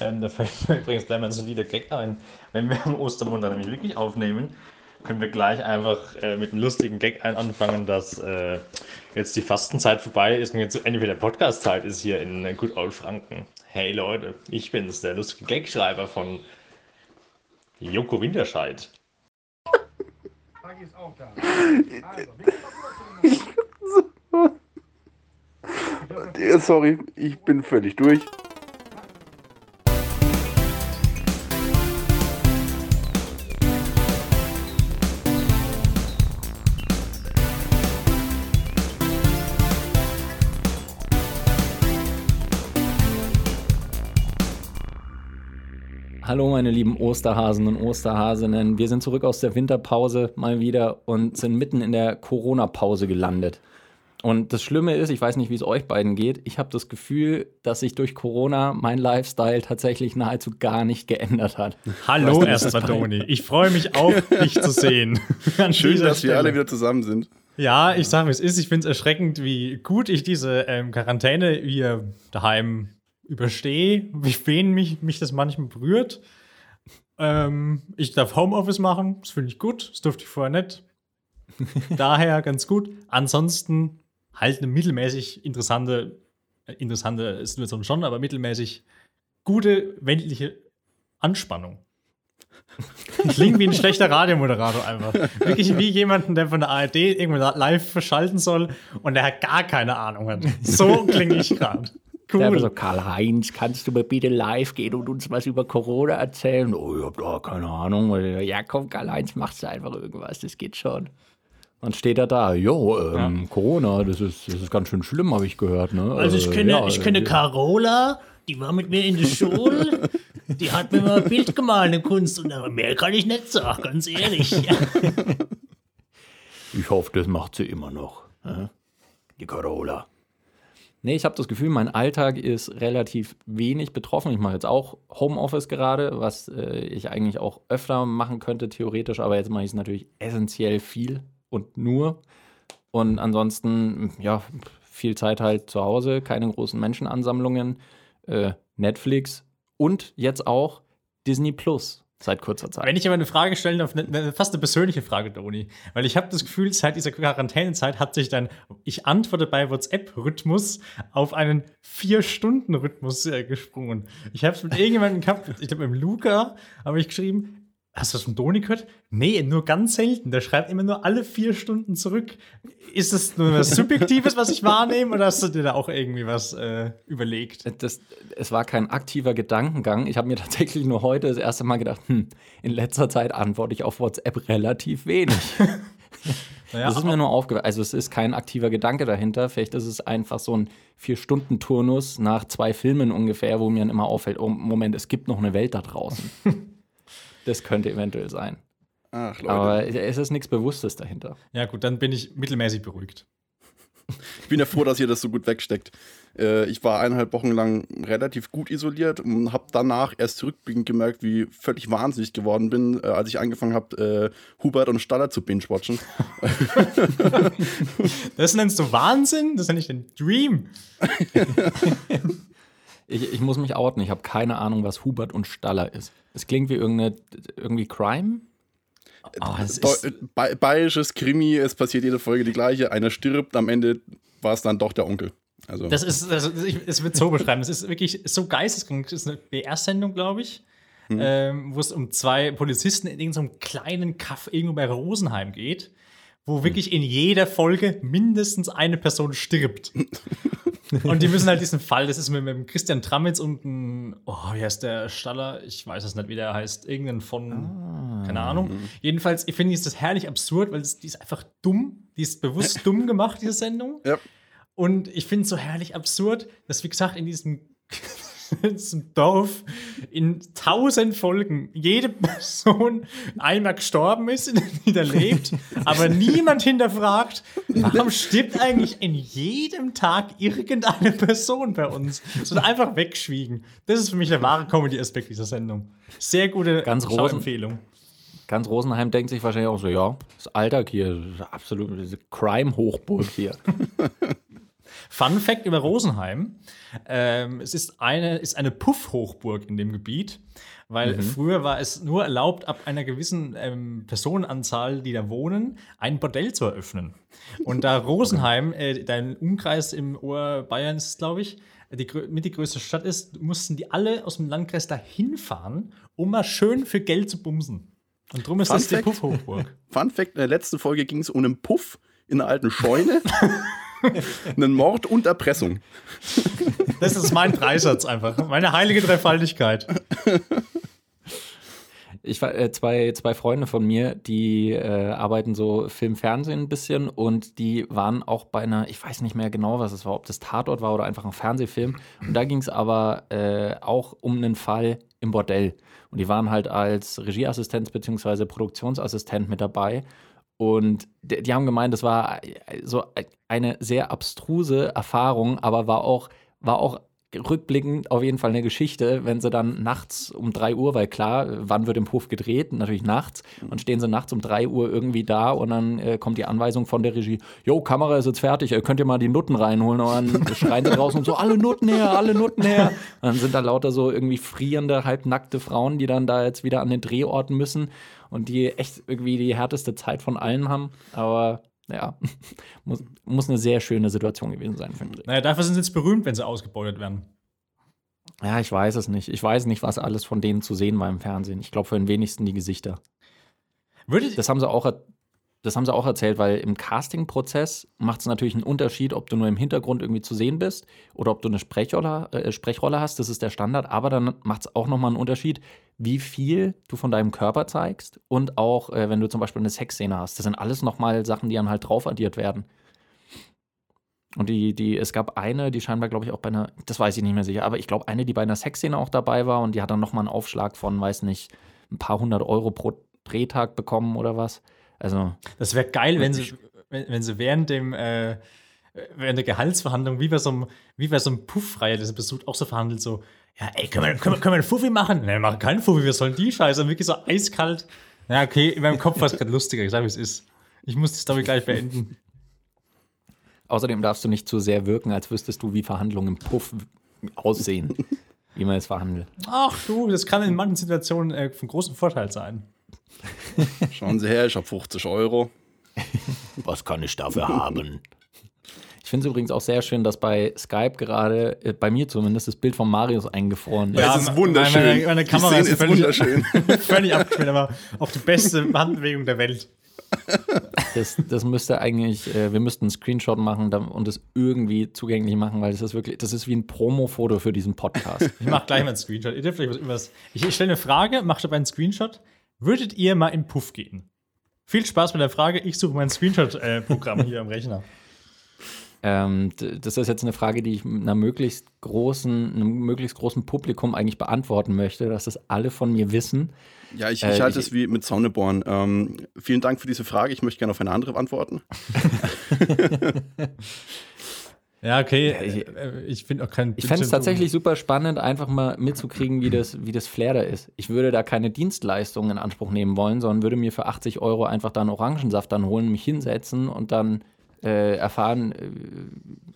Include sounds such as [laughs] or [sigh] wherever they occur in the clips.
Ähm, da fällt mir [laughs] übrigens gleich mal so wieder Gag ein. Wenn wir am Ostermontag nämlich wirklich aufnehmen, können wir gleich einfach äh, mit einem lustigen Gag ein anfangen, dass äh, jetzt die Fastenzeit vorbei ist und jetzt Ende der Podcast-Zeit ist hier in äh, Good Old Franken. Hey Leute, ich bin's, der lustige Gagschreiber von Joko Winterscheid. [laughs] Ist auch da. Also, Sorry, ich bin völlig durch. Hallo meine lieben Osterhasen und Osterhasinnen. Wir sind zurück aus der Winterpause mal wieder und sind mitten in der Corona-Pause gelandet. Und das Schlimme ist, ich weiß nicht, wie es euch beiden geht, ich habe das Gefühl, dass sich durch Corona mein Lifestyle tatsächlich nahezu gar nicht geändert hat. Hallo erstmal, Toni. Ich freue mich auch, [laughs] dich zu sehen. Schön, dass Stelle. wir alle wieder zusammen sind. Ja, ich sage, wie es ist. Ich finde es erschreckend, wie gut ich diese ähm, Quarantäne hier daheim überstehe, wie wen mich, mich das manchmal berührt. Ähm, ich darf Homeoffice machen, das finde ich gut, das durfte ich vorher nicht. [laughs] Daher ganz gut. Ansonsten halt eine mittelmäßig interessante, interessante Situation schon, aber mittelmäßig gute weltliche Anspannung. Klingt wie ein schlechter Radiomoderator einfach. Wirklich wie jemanden, der von der ARD irgendwann live verschalten soll und der hat gar keine Ahnung hat. So klinge ich gerade. Cool. So, Karl-Heinz, kannst du mal bitte live gehen und uns was über Corona erzählen? Oh, ich hab da keine Ahnung. Ja, komm, Karl-Heinz, machst du einfach irgendwas, das geht schon. Dann steht er da, jo, ähm, ja. Corona, das ist, das ist ganz schön schlimm, habe ich gehört. Ne? Also ich kenne, ja, ich kenne Carola, die war mit mir in der Schule, [laughs] die hat mir mal ein Bild gemalt, eine Kunst, und mehr kann ich nicht sagen, ganz ehrlich. [laughs] ich hoffe, das macht sie immer noch, die Carola. Nee, ich habe das Gefühl, mein Alltag ist relativ wenig betroffen. Ich mache jetzt auch Homeoffice gerade, was äh, ich eigentlich auch öfter machen könnte, theoretisch, aber jetzt mache ich es natürlich essentiell viel und nur. Und ansonsten, ja, viel Zeit halt zu Hause, keine großen Menschenansammlungen, äh, Netflix und jetzt auch Disney Plus seit kurzer Zeit. Wenn ich aber eine Frage stellen darf, fast eine persönliche Frage, Toni, weil ich habe das Gefühl, seit dieser Quarantänezeit hat sich dann, ich antworte bei WhatsApp-Rhythmus auf einen Vier-Stunden-Rhythmus äh, gesprungen. Ich habe es mit irgendjemandem gehabt, ich glaube mit Luca, habe ich geschrieben, Hast du das von Doni gehört? Nee, nur ganz selten. Der schreibt immer nur alle vier Stunden zurück. Ist das nur was Subjektives, was ich wahrnehme, oder hast du dir da auch irgendwie was äh, überlegt? Das, es war kein aktiver Gedankengang. Ich habe mir [laughs] tatsächlich nur heute das erste Mal gedacht, hm, in letzter Zeit antworte ich auf WhatsApp relativ wenig. [laughs] naja, das ist mir nur aufgefallen. Also es ist kein aktiver Gedanke dahinter. Vielleicht ist es einfach so ein Vier-Stunden-Turnus nach zwei Filmen ungefähr, wo mir dann immer auffällt, oh Moment, es gibt noch eine Welt da draußen. [laughs] Das könnte eventuell sein. Ach, Leute. Aber es ist nichts Bewusstes dahinter. Ja, gut, dann bin ich mittelmäßig beruhigt. Ich bin ja froh, dass ihr das so gut wegsteckt. Äh, ich war eineinhalb Wochen lang relativ gut isoliert und habe danach erst zurückblickend gemerkt, wie völlig wahnsinnig geworden bin, äh, als ich angefangen habe, äh, Hubert und Staller zu binge-watchen. [laughs] das nennst du Wahnsinn? Das nenne ich den Dream. [laughs] Ich, ich muss mich outen, ich habe keine Ahnung, was Hubert und Staller ist. Es klingt wie irgendeine, irgendwie Crime. Oh, ba bayerisches Krimi, es passiert jede Folge die gleiche. Einer stirbt, am Ende war es dann doch der Onkel. Also. Das ist, das, es wird so beschreiben. Es ist wirklich so geisteskrank. Es ist eine BR-Sendung, glaube ich, hm. ähm, wo es um zwei Polizisten in irgendeinem kleinen Kaff irgendwo bei Rosenheim geht, wo wirklich in jeder Folge mindestens eine Person stirbt. [laughs] [laughs] Und die müssen halt diesen Fall, das ist mit, mit Christian Tramitz und ein, oh, wie heißt der Staller? Ich weiß es nicht, wie der heißt. Irgendein von, ah. keine Ahnung. Jedenfalls, ich finde, ist das herrlich absurd, weil das, die ist einfach dumm. Die ist bewusst dumm gemacht, diese Sendung. Ja. Und ich finde es so herrlich absurd, dass, wie gesagt, in diesem zum Dorf in tausend Folgen jede Person einmal gestorben ist, die da lebt, aber niemand hinterfragt, warum stirbt eigentlich in jedem Tag irgendeine Person bei uns? Sondern einfach wegschwiegen. Das ist für mich der wahre Comedy-Aspekt dieser Sendung. Sehr gute Ganz Empfehlung. Ganz Rosenheim denkt sich wahrscheinlich auch so, ja, das Alltag hier, das ist absolut Crime-Hochburg hier. [laughs] Fun Fact über Rosenheim: ähm, Es ist eine, ist eine Puff-Hochburg in dem Gebiet, weil früher war es nur erlaubt, ab einer gewissen ähm, Personenanzahl, die da wohnen, ein Bordell zu eröffnen. Und da [laughs] Rosenheim, äh, dein Umkreis im Ohr Bayerns, glaube ich, die mit die größte Stadt ist, mussten die alle aus dem Landkreis da hinfahren, um mal schön für Geld zu bumsen. Und drum ist Fun das die Fact. Puff-Hochburg. [laughs] Fun Fact: In der letzten Folge ging es um einen Puff in einer alten Scheune, [laughs] [laughs] einen Mord und Erpressung. Das ist mein Dreisatz einfach. Meine heilige Dreifaltigkeit. Ich war äh, zwei, zwei Freunde von mir, die äh, arbeiten so Film, Fernsehen ein bisschen und die waren auch bei einer, ich weiß nicht mehr genau, was es war, ob das Tatort war oder einfach ein Fernsehfilm. Und da ging es aber äh, auch um einen Fall im Bordell. Und die waren halt als Regieassistent bzw. Produktionsassistent mit dabei. Und die, haben gemeint, das war äh, so eine sehr abstruse Erfahrung, aber war auch, war auch rückblickend auf jeden Fall eine Geschichte, wenn sie dann nachts um 3 Uhr, weil klar, wann wird im Puff gedreht? Natürlich nachts. Und stehen sie nachts um 3 Uhr irgendwie da und dann äh, kommt die Anweisung von der Regie, Jo, Kamera ist jetzt fertig, äh, könnt ihr mal die Nutten reinholen? Und dann [laughs] schreien sie draußen und so, alle Nutten her, alle Nutten her. Und dann sind da lauter so irgendwie frierende, halbnackte Frauen, die dann da jetzt wieder an den Drehorten müssen und die echt irgendwie die härteste Zeit von allen haben. Aber ja, [laughs] muss, muss eine sehr schöne Situation gewesen sein für den Dreh. Naja, dafür sind sie jetzt berühmt, wenn sie ausgebeutet werden. Ja, ich weiß es nicht. Ich weiß nicht, was alles von denen zu sehen war im Fernsehen. Ich glaube, für den wenigsten die Gesichter. Würdet, Das haben sie auch, das haben sie auch erzählt, weil im Casting-Prozess macht es natürlich einen Unterschied, ob du nur im Hintergrund irgendwie zu sehen bist oder ob du eine Sprechrolle, äh, Sprechrolle hast. Das ist der Standard. Aber dann macht es auch nochmal einen Unterschied, wie viel du von deinem Körper zeigst und auch, äh, wenn du zum Beispiel eine Sexszene hast. Das sind alles nochmal Sachen, die dann halt drauf addiert werden. Und die, die, es gab eine, die scheinbar, glaube ich, auch bei einer, das weiß ich nicht mehr sicher, aber ich glaube, eine, die bei einer Sexszene auch dabei war und die hat dann nochmal einen Aufschlag von, weiß nicht, ein paar hundert Euro pro Drehtag bekommen oder was. Also, das wäre geil, wenn sie, wenn, wenn sie während dem äh, während der Gehaltsverhandlung, wie bei so einem, wie bei so einem Puff-Reihe, das besucht, auch so verhandelt, so, ja, ey, können wir, können wir, können wir einen Fuffi machen? Nein, wir machen keinen Fuffi, wir sollen die Scheiße. Und wirklich so eiskalt. Ja, okay, in meinem Kopf war es gerade lustiger, ich sag, wie es ist. Ich muss die Story gleich beenden. außerdem darfst du nicht zu sehr wirken, als wüsstest du, wie Verhandlungen im Puff aussehen, [laughs] wie man es verhandelt. Ach du, das kann in manchen Situationen äh, von großem Vorteil sein. [laughs] Schauen Sie her, ich habe 50 Euro. Was kann ich dafür haben? Ich finde es übrigens auch sehr schön, dass bei Skype gerade, äh, bei mir zumindest, das Bild von Marius eingefroren ist. Ja, es ist wunderschön. meine- meine Kamera die ist ist völlig- wunderschön. [laughs] Völlig abgeschmiert, aber auch die beste Handbewegung der Welt. Das, das müsste eigentlich, äh, wir müssten einen Screenshot machen und das irgendwie zugänglich machen, weil das ist wirklich, das ist wie ein Promo-Foto für diesen Podcast. Ich mach gleich mal einen Screenshot. Ihr dürft euch was übers. Ich, ich stelle eine Frage, macht dabei einen Screenshot. Würdet ihr mal in Puff gehen? Viel Spaß mit der Frage. Ich suche mein Screenshot-Programm hier am Rechner. [laughs] ähm, das ist jetzt eine Frage, die ich einer möglichst großen, einem möglichst großen Publikum eigentlich beantworten möchte, dass das alle von mir wissen. Ja, ich, Äh, ich halte ich- es wie mit Sonneborn. Ähm, vielen Dank für diese Frage. Ich möchte gerne auf eine andere antworten. [laughs] [laughs] Ja, okay. ich- äh, ich finde auch keinen. Ich fände es tatsächlich super spannend, einfach mal mitzukriegen, wie das, wie das Flair da ist. Ich würde da keine Dienstleistung in Anspruch nehmen wollen, sondern würde mir für 80 Euro einfach dann Orangensaft dann holen, mich hinsetzen und dann äh, erfahren, äh,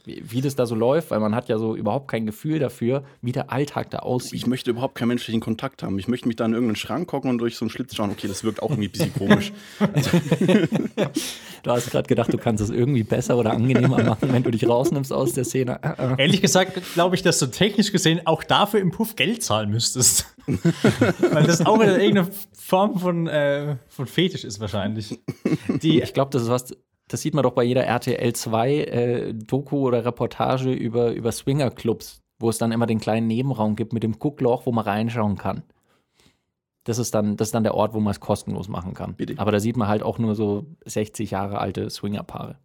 wie, wie das da so läuft, weil man hat ja so überhaupt kein Gefühl dafür, wie der Alltag da aussieht. Ich möchte überhaupt keinen menschlichen Kontakt haben. Ich möchte mich da in irgendeinen Schrank gucken und durch so einen Schlitz schauen. Okay, das wirkt auch irgendwie ein bisschen komisch. [laughs] Du hast gerade gedacht, du kannst es irgendwie besser oder angenehmer machen, wenn du dich rausnimmst aus der Szene. Äh, äh. Ehrlich gesagt, glaube ich, dass du technisch gesehen auch dafür im Puff Geld zahlen müsstest. [laughs] Weil das auch wieder irgendeine Form von, äh, von Fetisch ist, wahrscheinlich. [laughs] Die, Ich glaube, das ist was, das sieht man doch bei jeder RTL 2 äh, Doku oder Reportage über, über Swingerclubs, wo es dann immer den kleinen Nebenraum gibt mit dem Guckloch, wo man reinschauen kann. Das ist dann, das ist dann der Ort, wo man es kostenlos machen kann. Bitte. Aber da sieht man halt auch nur so 60 Jahre alte Swingerpaare.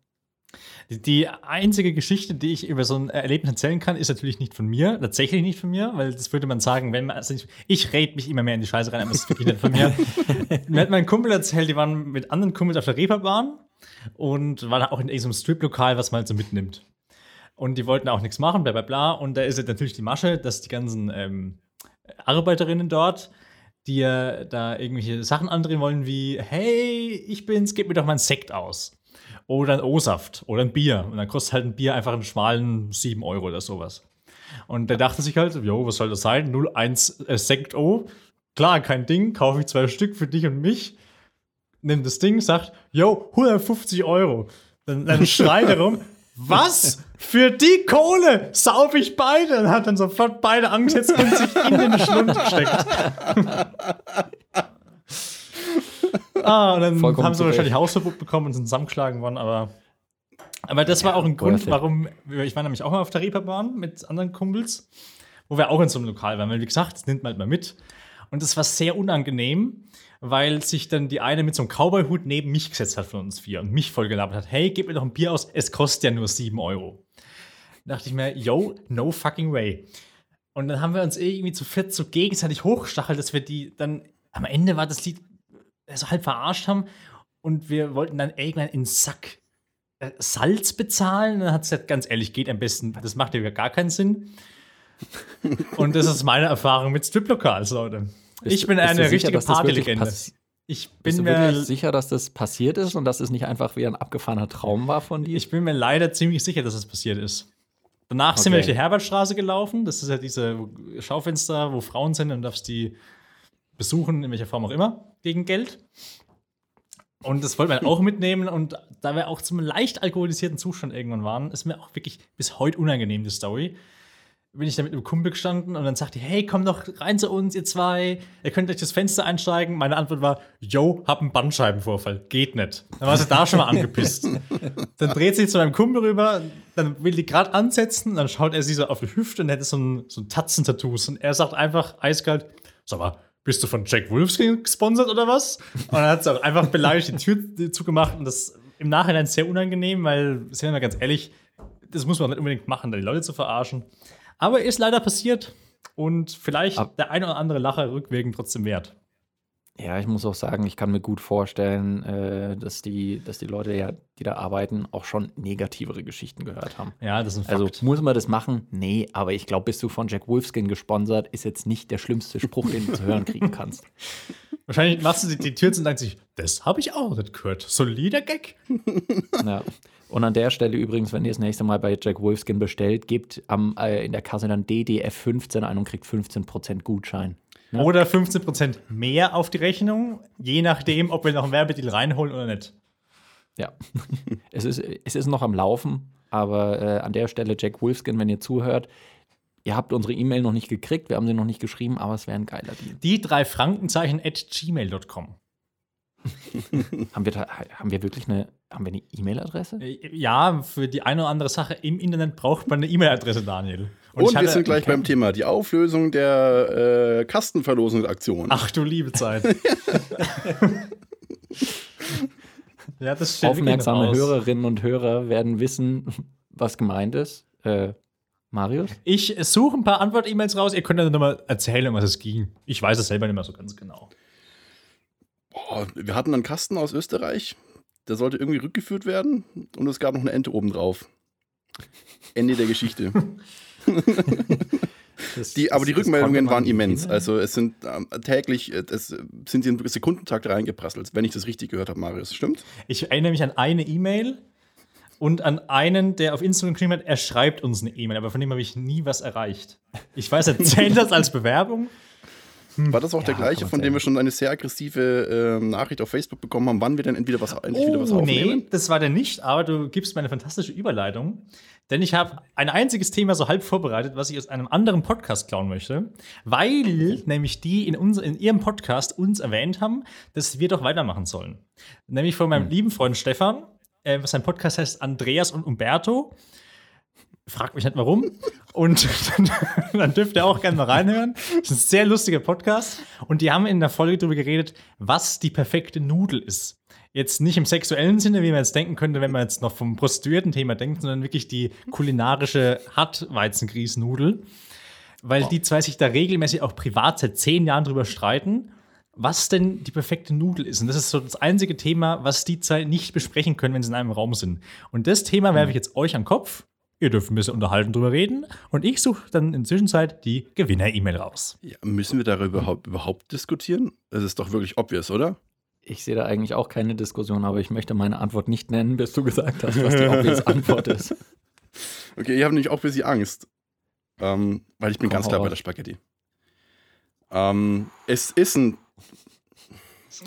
Die einzige Geschichte, die ich über so ein Erlebnis erzählen kann, ist natürlich nicht von mir, tatsächlich nicht von mir, weil das würde man sagen, wenn man, also ich, ich rede mich immer mehr in die Scheiße rein, aber es ist wirklich nicht von mir. [laughs] Mir hat mein Kumpel erzählt, die waren mit anderen Kumpels auf der Reeperbahn und waren auch in irgendeinem Striplokal, was man halt so mitnimmt. Und die wollten auch nichts machen, bla bla bla. Und da ist jetzt natürlich die Masche, dass die ganzen ähm, Arbeiterinnen dort, die ja da irgendwelche Sachen andrehen wollen, wie, hey, ich bin's, gib mir doch mal einen Sekt aus. oder ein O-Saft oder ein Bier. Und dann kostet halt ein Bier einfach einen schmalen 7 Euro oder sowas. Und der dachte sich halt, jo, was soll das sein? 01 äh, Sekt O. Klar, kein Ding, kaufe ich zwei Stück für dich und mich. Nimmt das Ding, sagt, jo, 150 Euro. Dann, dann schreit er rum, [laughs] was? Für die Kohle sauf ich beide. Und hat dann sofort beide angesetzt und sich in den Schlund gesteckt. [laughs] ah, und dann Vollkommen haben sie wahrscheinlich. Hausverbot bekommen und sind zusammengeschlagen worden, aber. Aber das war auch ein Grund, warum. Ich war nämlich auch mal auf der Reeperbahn mit anderen Kumpels, wo wir auch in so einem Lokal waren, weil, wie gesagt, das nimmt man halt mal mit. Und das war sehr unangenehm, weil sich dann die eine mit so einem Cowboy-Hut neben mich gesetzt hat von uns vier und mich voll gelabert hat: Hey, gib mir doch ein Bier aus, es kostet ja nur 7 Euro. Da dachte ich mir, yo, no fucking way. Und dann haben wir uns irgendwie zu viert so gegenseitig hochgestachelt, dass wir die dann am Ende war das Lied so halb verarscht haben und wir wollten dann irgendwann in Sack äh, Salz bezahlen. Und dann hat es gesagt, ganz ehrlich, geht am besten, das macht ja gar keinen Sinn. [laughs] Und das ist meine Erfahrung mit Striplokals, Leute. Bist ich du- bin bist du eine sicher, richtige das Partylegende. Ich Bist bin du wirklich mir sicher, dass das passiert ist und dass es nicht einfach wie ein abgefahrener Traum war von dir? Ich bin mir leider ziemlich sicher, dass es passiert ist. Danach sind wir Okay. durch die Herbertstraße gelaufen. Das ist ja diese Schaufenster, wo Frauen sind und darfst die besuchen, in welcher Form auch immer, gegen Geld. Und das wollten wir auch [laughs] mitnehmen. Und da wir auch zum leicht alkoholisierten Zustand irgendwann waren, ist mir auch wirklich bis heute unangenehm, die Story. Bin ich da mit einem Kumpel gestanden und dann sagte, hey, komm doch rein zu uns, ihr zwei. Ihr könnt durch das Fenster einsteigen. Meine Antwort war, yo, hab einen Bandscheibenvorfall. Geht nicht. Dann war sie da schon mal angepisst. [laughs] Dann dreht sie sich zu meinem Kumpel rüber, dann will die gerade ansetzen, dann schaut er sie so auf die Hüfte und hätte so ein, so ein Tatzen-Tattoos. Und er sagt einfach eiskalt, sag mal, bist du von Jack Wolfskin gesponsert oder was? Und dann hat sie auch einfach beleidigt die Tür zugemacht und das im Nachhinein sehr unangenehm, weil, sind wir mal ganz ehrlich, das muss man nicht unbedingt machen, da die Leute zu verarschen. Aber ist leider passiert und vielleicht Ab- der ein oder andere Lacher rückwirkend trotzdem wert. Ja, ich muss auch sagen, ich kann mir gut vorstellen, äh, dass, die, dass die Leute, ja, die da arbeiten, auch schon negativere Geschichten gehört haben. Ja, das ist ein Also Fakt. muss man das machen? Nee, aber ich glaube, bist du von Jack Wolfskin gesponsert, ist jetzt nicht der schlimmste Spruch, den du zu hören kriegen kannst. [laughs] Wahrscheinlich machst du die, Tür zu und denkst sich, das habe ich auch nicht gehört. Solider Gag. [laughs] Ja. Und an der Stelle übrigens, wenn ihr das nächste Mal bei Jack Wolfskin bestellt, gebt am, äh, in der Kasse dann DDF15 ein und kriegt 15% Gutschein. Ja. Oder 15% mehr auf die Rechnung, je nachdem, ob wir noch einen Werbedeal reinholen oder nicht. Ja, [laughs] es ist, es ist noch am Laufen, aber äh, an der Stelle Jack Wolfskin, wenn ihr zuhört, ihr habt unsere E-Mail noch nicht gekriegt, wir haben sie noch nicht geschrieben, aber es wäre ein geiler Deal. Die drei Frankenzeichen at gmail.com. [laughs] Haben wir, da, haben wir wirklich eine, haben wir eine E-Mail-Adresse? Äh, Ja, für die eine oder andere Sache im Internet braucht man eine E-Mail-Adresse, Daniel. Und, ich wir sind gleich beim Thema. Die Auflösung der äh, Kastenverlosungsaktion. Ach du liebe Zeit. [laughs] [laughs] ja, das Aufmerksame. Hörerinnen und Hörer werden wissen, was gemeint ist. Äh, Marius? Ich suche ein paar Antwort-E-Mails raus. Ihr könnt dann nochmal erzählen, um was es ging. Ich weiß es selber nicht mehr so ganz genau. Boah, wir hatten einen Kasten aus Österreich. Der sollte irgendwie rückgeführt werden. Und es gab noch eine Ente obendrauf. Ende der Geschichte. [laughs] Die, aber die Das- das Rückmeldungen waren immens. finden. Also es sind ähm, täglich, äh, es sind sie in Sekundentakt reingeprasselt, wenn ich das richtig gehört habe, Marius. Stimmt? Ich erinnere mich an eine E-Mail und an einen, der auf Instagram geschrieben hat, er schreibt uns eine E-Mail, aber von dem habe ich nie was erreicht. Ich weiß, er zählt [laughs] das als Bewerbung. War das auch der Ja, gleiche, kann man von dem wir schon eine sehr aggressive ähm, Nachricht auf Facebook bekommen haben, wann wir denn entweder was, endlich wieder was Oh, aufnehmen? nee, das war der nicht, aber du gibst mir eine fantastische Überleitung. Denn ich habe ein einziges Thema so halb vorbereitet, was ich aus einem anderen Podcast klauen möchte, weil nämlich die in, unser, in ihrem Podcast uns erwähnt haben, dass wir doch weitermachen sollen. Nämlich von meinem lieben Freund Stefan, äh, sein Podcast heißt Andreas und Umberto. Fragt mich nicht warum. Und dann, dann dürft ihr auch gerne mal reinhören. Das ist ein sehr lustiger Podcast. Und die haben in der Folge darüber geredet, was die perfekte Nudel ist. Jetzt nicht im sexuellen Sinne, wie man jetzt denken könnte, wenn man jetzt noch vom Prostituierten-Thema denkt, sondern wirklich die kulinarische Hartweizengrießnudel. Weil die zwei sich da regelmäßig auch privat seit zehn Jahren drüber streiten, was denn die perfekte Nudel ist. Und das ist so das einzige Thema, was die zwei nicht besprechen können, wenn sie in einem Raum sind. Und das Thema werfe ich jetzt euch an den Kopf. Ihr dürft ein bisschen unterhalten drüber reden. Und ich suche dann in der Zwischenzeit die Gewinner-E-Mail raus. Ja, müssen wir darüber überhaupt, überhaupt diskutieren? Das ist doch wirklich obvious, oder? ich sehe da eigentlich auch keine Diskussion, aber ich möchte meine Antwort nicht nennen, bis du gesagt hast, was die obvious [laughs] Antwort ist. Okay, ich habe nämlich auch ein bisschen Angst. Ähm, weil ich bin Komm, ganz klar bei raus. der Spaghetti. Ähm, es ist ein.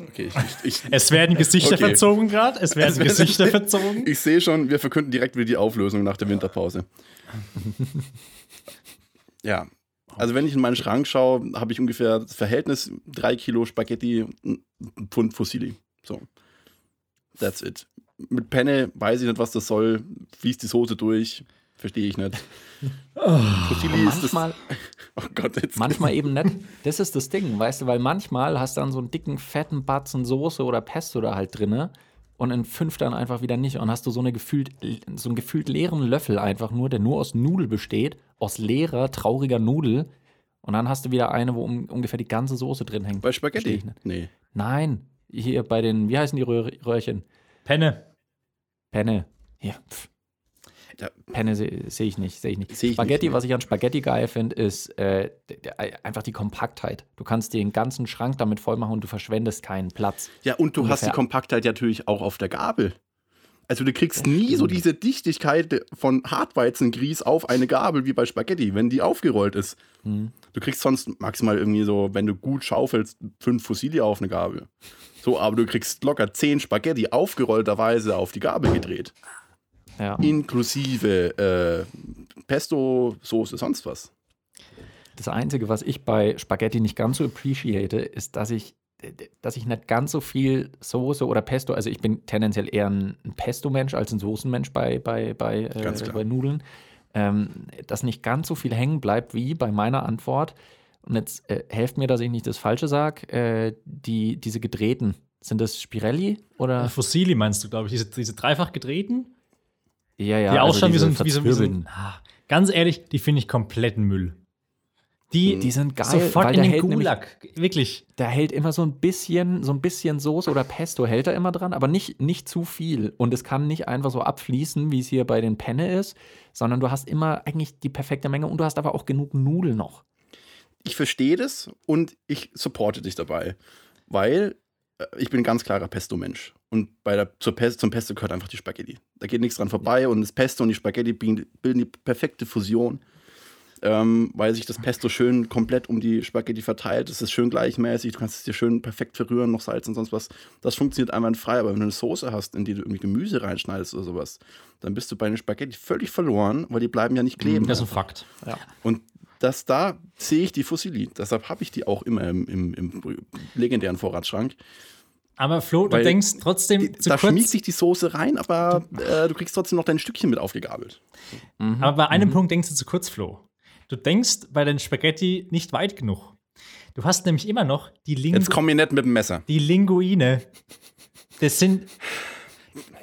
Okay, ich, ich, ich, Es werden Gesichter Okay. verzogen gerade. Es werden Es werden- Gesichter [laughs] verzogen. ich sehe schon, wir verkünden direkt wieder die Auflösung nach der Winterpause. ja. Also wenn ich in meinen Schrank schaue, habe ich ungefähr das Verhältnis 3 Kilo Spaghetti, ein Pfund Fusilli. So. That's it. Mit Penne weiß ich nicht, was das soll. Fließt die Soße durch. Verstehe ich nicht. [laughs] Das. Manchmal, [laughs] Oh Gott, jetzt. manchmal eben nicht. Das ist das Ding, weißt du, weil manchmal hast du dann so einen dicken, fetten Batzen Soße oder Pesto da halt drinne und in fünf dann einfach wieder nicht. Und hast du so, eine gefühlt, so einen gefühlt leeren Löffel einfach nur, der nur aus Nudel besteht, aus leerer, trauriger Nudel. Und dann hast du wieder eine, wo um, ungefähr die ganze Soße drin hängt. Bei Spaghetti? ich nicht. Nee. Nein, hier bei den, wie heißen die Röhr Röhrchen? Penne. Penne. Hier, pff. Ja. Penne sehe seh ich nicht, sehe ich nicht. Seh ich Spaghetti, nicht, nee. was ich an Spaghetti geil finde, ist äh, einfach die Kompaktheit. Du kannst den ganzen Schrank damit voll machen und du verschwendest keinen Platz. Ja, und du hast die Ungefähr. Kompaktheit natürlich auch auf der Gabel. Also du kriegst nie so diese Dichtigkeit von Hartweizengrieß auf eine Gabel wie bei Spaghetti, wenn die aufgerollt ist. Mhm. Du kriegst sonst maximal irgendwie so, wenn du gut schaufelst, fünf Fusilli auf eine Gabel. So, aber du kriegst locker zehn Spaghetti aufgerollterweise auf die Gabel gedreht. Ja. Inklusive äh, Pesto, Soße, sonst was. Das Einzige, was ich bei Spaghetti nicht ganz so appreciate, ist, dass ich, dass ich nicht ganz so viel Soße oder Pesto, also ich bin tendenziell eher ein Pesto-Mensch als ein Soßenmensch bei, bei, bei, äh, bei Nudeln, ähm, dass nicht ganz so viel hängen bleibt wie bei meiner Antwort. Und jetzt äh, helft mir, dass ich nicht das Falsche sage, äh, die, diese gedrehten, sind das Spirelli oder? Fossili meinst du, glaube ich. Diese, diese dreifach gedrehten? Ja, ja. die also ausschauen wie so, diese ein, wie, so, wie so ein. Ah, ganz ehrlich, die finde ich kompletten Müll. Die, Die sind geil, sofort weil in der den hält nämlich- Gulag. Wirklich. Da hält immer so ein bisschen, so ein bisschen Soße oder Pesto hält er immer dran, aber nicht, nicht zu viel. Und es kann nicht einfach so abfließen, wie es hier bei den Penne ist, sondern du hast immer eigentlich die perfekte Menge und du hast aber auch genug Nudeln noch. ich verstehe das und ich supporte dich dabei, weil ich bin ein ganz klarer Pesto-Mensch. Und bei der, zur Pest, zum Pesto gehört einfach die Spaghetti. Da geht nichts dran vorbei und das Pesto und die Spaghetti bilden, die perfekte Fusion, ähm, weil sich das Pesto schön komplett um die Spaghetti verteilt. Es ist schön gleichmäßig, du kannst es dir schön perfekt verrühren, noch Salz und sonst was. Das funktioniert einwandfrei, aber wenn du eine Soße hast, in die du irgendwie Gemüse reinschneidest oder sowas, dann bist du bei den Spaghetti völlig verloren, weil die bleiben ja nicht kleben. Das ist ein Fakt. Und das da sehe ich die Fusilli. Deshalb habe ich die auch immer im, im, im legendären Vorratsschrank. Aber Flo, du Weil denkst trotzdem Die, zu da schmiegt kurz. sich die Soße rein, aber äh, du kriegst trotzdem noch dein Stückchen mit aufgegabelt. Aber bei einem Punkt denkst du zu kurz, Flo. Du denkst bei den Spaghetti nicht weit genug. Du hast nämlich immer noch die, Ling Jetzt komm mir nicht mit dem Messer. die Linguine. Das sind.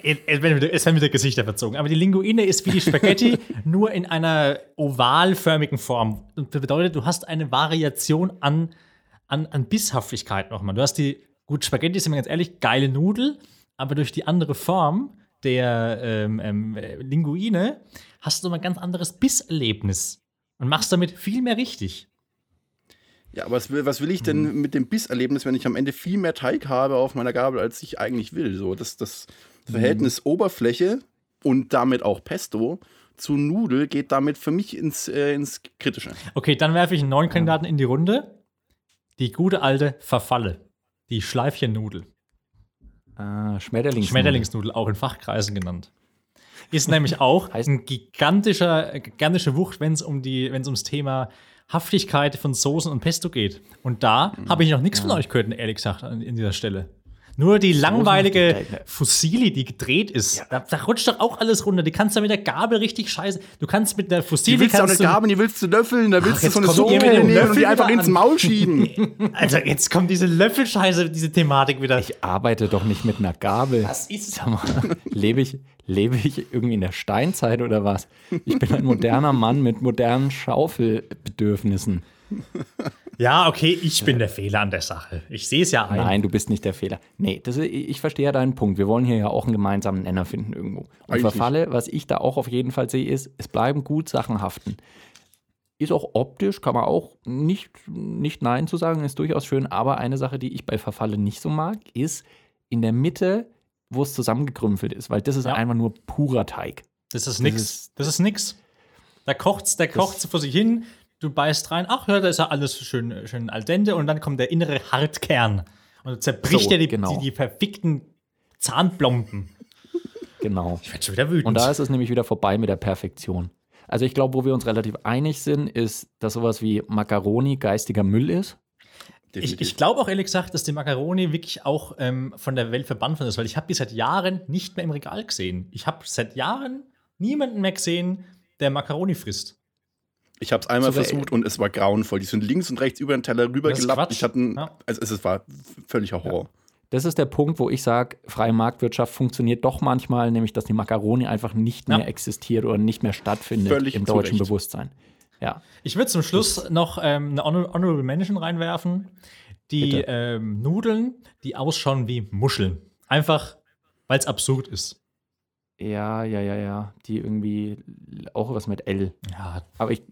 Es werden wieder, Gesichter verzogen. Aber die Linguine ist wie die Spaghetti, [laughs] nur in einer ovalförmigen Form. Und das bedeutet, du hast eine Variation an, an, an Bisshaftigkeit nochmal. Du hast die, gut, Spaghetti ist immer ganz ehrlich, geile Nudel, aber durch die andere Form der ähm, ähm, äh, Linguine hast du mal ein ganz anderes Bisserlebnis und machst damit viel mehr richtig. Ja, aber was will, was will ich denn Mhm. mit dem Bisserlebnis, wenn ich am Ende viel mehr Teig habe auf meiner Gabel, als ich eigentlich will? So, das, das Mhm. Verhältnis Oberfläche und damit auch Pesto zu Nudel geht damit für mich ins, äh, ins Kritische. Okay, dann werfe ich einen neuen Kandidaten in die Runde. Die gute alte Verfalle. Die Schleifchennudel. Ah, Schmetterlings. Schmetterlingsnudel, auch in Fachkreisen genannt. Ist nämlich [laughs] auch Heißt- ein gigantischer, gigantische Wucht, wenn es um die, wenn es ums Thema Haftigkeit von Soßen und Pesto geht. Und da habe ich noch nichts von euch gehört, ehrlich gesagt, an in dieser Stelle. Nur die langweilige. Fusilli, die gedreht ist. Da, da rutscht doch auch alles runter. Die kannst du mit der Gabel richtig scheiße. Du kannst mit der Fusilli. Die willst du auch kannst nicht Gabeln, die willst du löffeln, da willst du jetzt so eine dem nehmen und Löffel die einfach ins an. Maul [laughs] schieben. Also jetzt kommt diese Löffelscheiße, diese Thematik wieder. Ich arbeite doch nicht mit einer Gabel. Was ist Sag mal, lebe ich, lebe ich irgendwie in der Steinzeit oder was? Ich bin ein moderner Mann mit modernen Schaufelbedürfnissen. Ja, okay, ich bin der Fehler an der Sache. Ich sehe es ja ein. Nein, du bist nicht der Fehler. Nee, das, ist- ich verstehe ja deinen Punkt. Wir wollen hier ja auch einen gemeinsamen Nenner finden irgendwo. Und Verfalle, was ich da auch auf jeden Fall sehe, ist, es bleiben gut Sachen haften. Ist auch optisch, kann man auch nicht, nicht Nein zu sagen, ist durchaus schön. Aber eine Sache, die ich bei Verfalle nicht so mag, ist, in der Mitte, wo es zusammengekrümpelt ist, weil das ist Ja. einfach nur purer Teig. Das ist Das nix. ist- Das ist nix. Da kocht's, der kocht vor sich hin, du beißt rein, ach ja, da ist ja alles schön, schön al dente und dann kommt der innere Hartkern. Und zerbricht So, dir die, genau. die, die verfickten Zahnplomben. Genau. Ich werd schon wieder wütend. Und da ist es nämlich wieder vorbei mit der Perfektion. Also ich glaube, wo wir uns relativ einig sind, ist, dass sowas wie Macaroni geistiger Müll ist. Ich, ich glaube auch ehrlich gesagt, dass die Macaroni wirklich auch ähm, von der Welt verbannt worden ist, weil ich habe die seit Jahren nicht mehr im Regal gesehen. Ich habe seit Jahren niemanden mehr gesehen, der Macaroni frisst. Ich habe es einmal Sogar- versucht und es war grauenvoll. Die sind links und rechts über den Teller Das ist rübergelappt. Quatsch. Ich hatte Ja. also es, es war völliger Horror. Das ist der Punkt, wo ich sage, freie Marktwirtschaft funktioniert doch manchmal, nämlich dass die Macaroni einfach nicht Ja. mehr existiert oder nicht mehr stattfindet Völlig im deutschen Recht. Bewusstsein. Ja. Ich würde zum Schluss noch ähm, eine Honor Honorable Mention reinwerfen. Die ähm, Nudeln, die ausschauen wie Muscheln. Einfach, weil es absurd ist. Ja, ja, ja, ja. Die irgendwie auch was mit L. Ja, Aber ich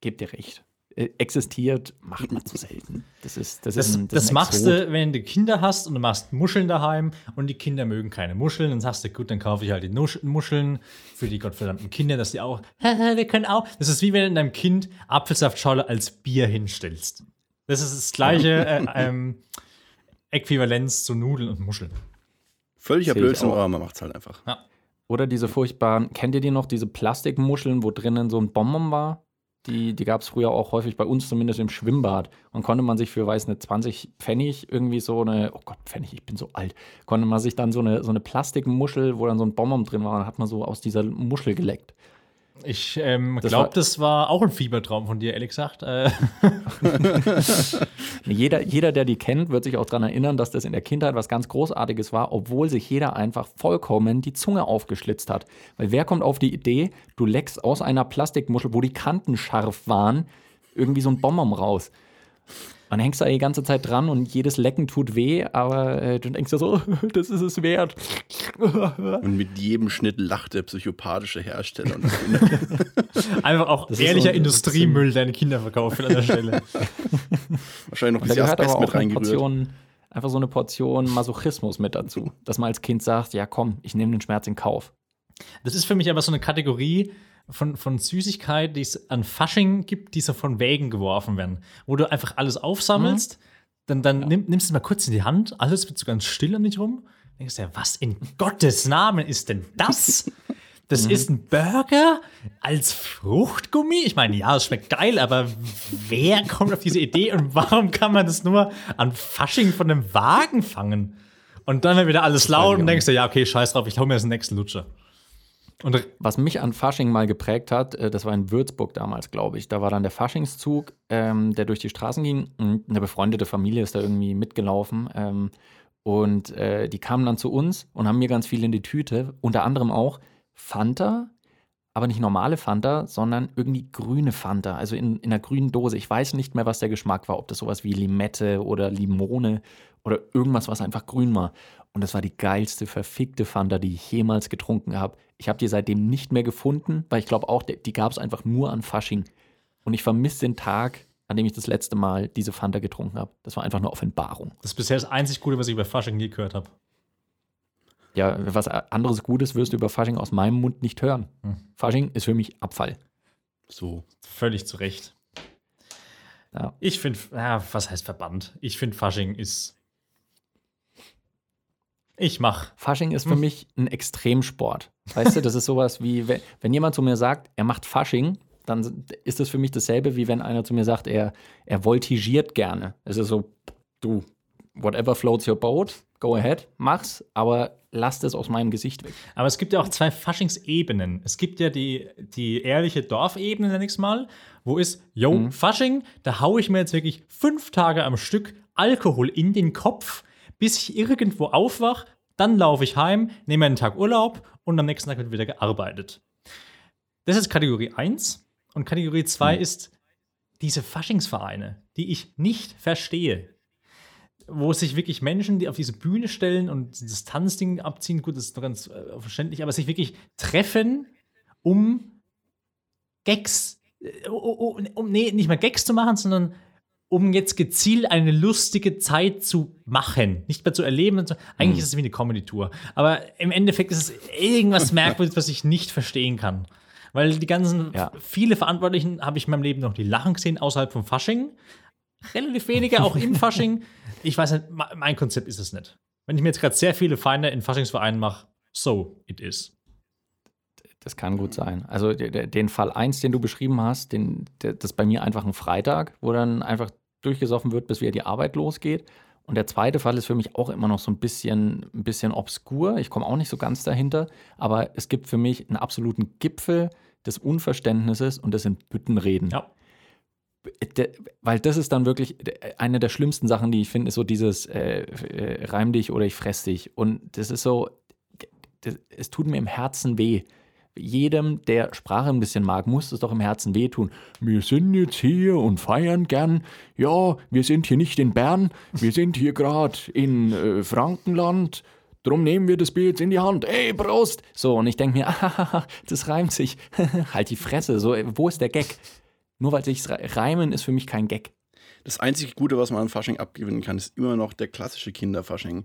gebe dir recht. Äh, Existiert, macht man zu selten. Das ist, das das, ist ein, das, ist ein machst Exot. du, wenn du Kinder hast und du machst Muscheln daheim und die Kinder mögen keine Muscheln, dann sagst du, gut, dann kaufe ich halt die Nusch Muscheln für die gottverdammten Kinder, dass die auch, "Haha, [laughs] wir können auch. Das ist wie wenn du deinem Kind Apfelsaftschorle als Bier hinstellst. Das ist das gleiche [laughs] äh, ähm, Äquivalenz zu Nudeln und Muscheln. Völliger Blödsinn, aber man macht es halt einfach. Oder diese furchtbaren, kennt ihr die noch, diese Plastikmuscheln, wo drinnen so ein Bonbon war? Die, die gab es früher auch häufig bei uns, zumindest im Schwimmbad. Und konnte man sich für, weiß nicht, 20 Pfennig irgendwie so eine, oh Gott, Pfennig, ich bin so alt, konnte man sich dann so eine, so eine Plastikmuschel, wo dann so ein Bonbon drin war, hat man so aus dieser Muschel geleckt. Ich ähm, glaube, das war auch ein Fiebertraum von dir, ehrlich gesagt. Äh, [laughs] Jeder, jeder, der die kennt, wird sich auch daran erinnern, dass das in der Kindheit was ganz Großartiges war, obwohl sich jeder einfach vollkommen die Zunge aufgeschlitzt hat. Weil wer kommt auf die Idee, du leckst aus einer Plastikmuschel, wo die Kanten scharf waren, irgendwie so ein Bonbon raus? Man hängst da die ganze Zeit dran und jedes Lecken tut weh, aber äh, du denkst dir so, [laughs] das ist es wert. [laughs] Und mit jedem Schnitt lacht der psychopathische Hersteller. Und [laughs] einfach auch Das ehrlicher so- Industriemüll, deine Kinder verkaufen an der Stelle. wahrscheinlich noch ein bisschen Asbest auch mit reingerührt. Portion, einfach so eine Portion Masochismus mit dazu. Dass man als Kind sagt, ja komm, ich nehme den Schmerz in Kauf. Das ist für mich aber so eine Kategorie von, von Süßigkeit, die es an Fasching gibt, die so von Wägen geworfen werden. Wo du einfach alles aufsammelst, dann, dann nimm, nimmst du es mal kurz in die Hand, alles wird so ganz still um dich rum. Denkst du ja, was in Gottes Namen ist denn das? [laughs] Das ist ein Burger als Fruchtgummi? Ich meine, ja, es schmeckt geil, aber wer kommt auf diese Idee und warum kann man das nur an Fasching von einem Wagen fangen? Und dann wird wieder alles laut und denkst du, ja, okay, scheiß drauf, ich hau mir jetzt den nächsten Lutscher. Und Was mich an Fasching mal geprägt hat, äh, das war in Würzburg damals, glaube ich. Da war dann der Faschingszug, ähm, der durch die Straßen ging. Eine befreundete Familie ist da irgendwie mitgelaufen. Ähm, und äh, die kamen dann zu uns und haben mir ganz viel in die Tüte, unter anderem auch Fanta, aber nicht normale Fanta, sondern irgendwie grüne Fanta, also in, in einer grünen Dose. Ich weiß nicht mehr, was der Geschmack war, ob das sowas wie Limette oder Limone oder irgendwas, was einfach grün war. Und das war die geilste, verfickte Fanta, die ich jemals getrunken habe. Ich habe die seitdem nicht mehr gefunden, weil ich glaube auch, die, gab es einfach nur an Fasching. Und ich vermisse den Tag, an dem ich das letzte Mal diese Fanta getrunken habe. Das war einfach eine Offenbarung. das ist bisher das einzig Gute, was ich über Fasching je gehört habe. Ja, was anderes Gutes wirst du über Fasching aus meinem Mund nicht hören. Hm. Fasching ist für mich Abfall. So. Völlig zu Recht. Ja. Ich finde, ja, was heißt Verband? Ich finde, Fasching ist. Ich mach. Fasching ist für Hm. mich ein Extremsport. Weißt du, das ist sowas wie, wenn, jemand zu mir sagt, er macht Fasching, dann ist das für mich dasselbe, wie wenn einer zu mir sagt, er, er voltigiert gerne. Es ist so, du, whatever floats your boat, go ahead, mach's, aber lass das aus meinem Gesicht weg. Aber es gibt ja auch zwei Faschingsebenen. Es gibt ja die, die ehrliche Dorfebene, nenn ich's mal, wo ist, yo, Mhm. Fasching, da hau ich mir jetzt wirklich fünf Tage am Stück Alkohol in den Kopf, bis ich irgendwo aufwach, dann laufe ich heim, nehme einen Tag Urlaub und am nächsten Tag wird wieder gearbeitet. Das ist Kategorie 1. Und Kategorie 2 Mhm. ist diese Faschingsvereine, die ich nicht verstehe. Wo sich wirklich Menschen, die auf diese Bühne stellen und das Tanzding abziehen, gut, das ist noch ganz äh, verständlich, aber sich wirklich treffen, um Gags, äh, um, um, nee, nicht mal Gags zu machen, sondern um jetzt gezielt eine lustige Zeit zu machen, nicht mehr zu erleben. Eigentlich Mhm. ist es wie eine Comedy-Tour. Aber im Endeffekt ist es irgendwas [laughs] Merkwürdiges, was ich nicht verstehen kann. Weil die ganzen, Ja. viele Verantwortlichen habe ich in meinem Leben noch die lachen gesehen, außerhalb vom Fasching. Relativ wenige, auch im [laughs] Fasching. Ich weiß nicht, me- mein Konzept ist es nicht. Wenn ich mir jetzt gerade sehr viele Feinde in Faschingsvereinen mache, so it is. Das kann gut sein. Also de- de- den Fall 1, den du beschrieben hast, den, das ist bei mir einfach ein Freitag, wo dann einfach durchgesoffen wird, bis wieder die Arbeit losgeht. Und der zweite Fall ist für mich auch immer noch so ein bisschen, ein bisschen obskur. Ich komme auch nicht so ganz dahinter, aber es gibt für mich einen absoluten Gipfel des Unverständnisses und das sind Büttenreden. Ja. De, weil das ist dann wirklich eine der schlimmsten Sachen, die ich finde, ist so dieses äh, äh, reim dich oder ich fress dich. Und das ist so, das, es tut mir im Herzen weh. Jedem, der Sprache ein bisschen mag, muss es doch im Herzen wehtun. Wir sind jetzt hier und feiern gern. Ja, wir sind hier nicht in Bern, wir sind hier gerade in äh, Frankenland. Drum nehmen wir das Bier jetzt in die Hand. Ey, Prost! So, und ich denke mir, [laughs] ah, das reimt sich. [laughs] halt die Fresse. So, wo ist der Gag? Nur weil sich's re- reimen ist für mich kein Gag. Das einzige Gute, was man an Fasching abgewinnen kann, ist immer noch der klassische Kinderfasching.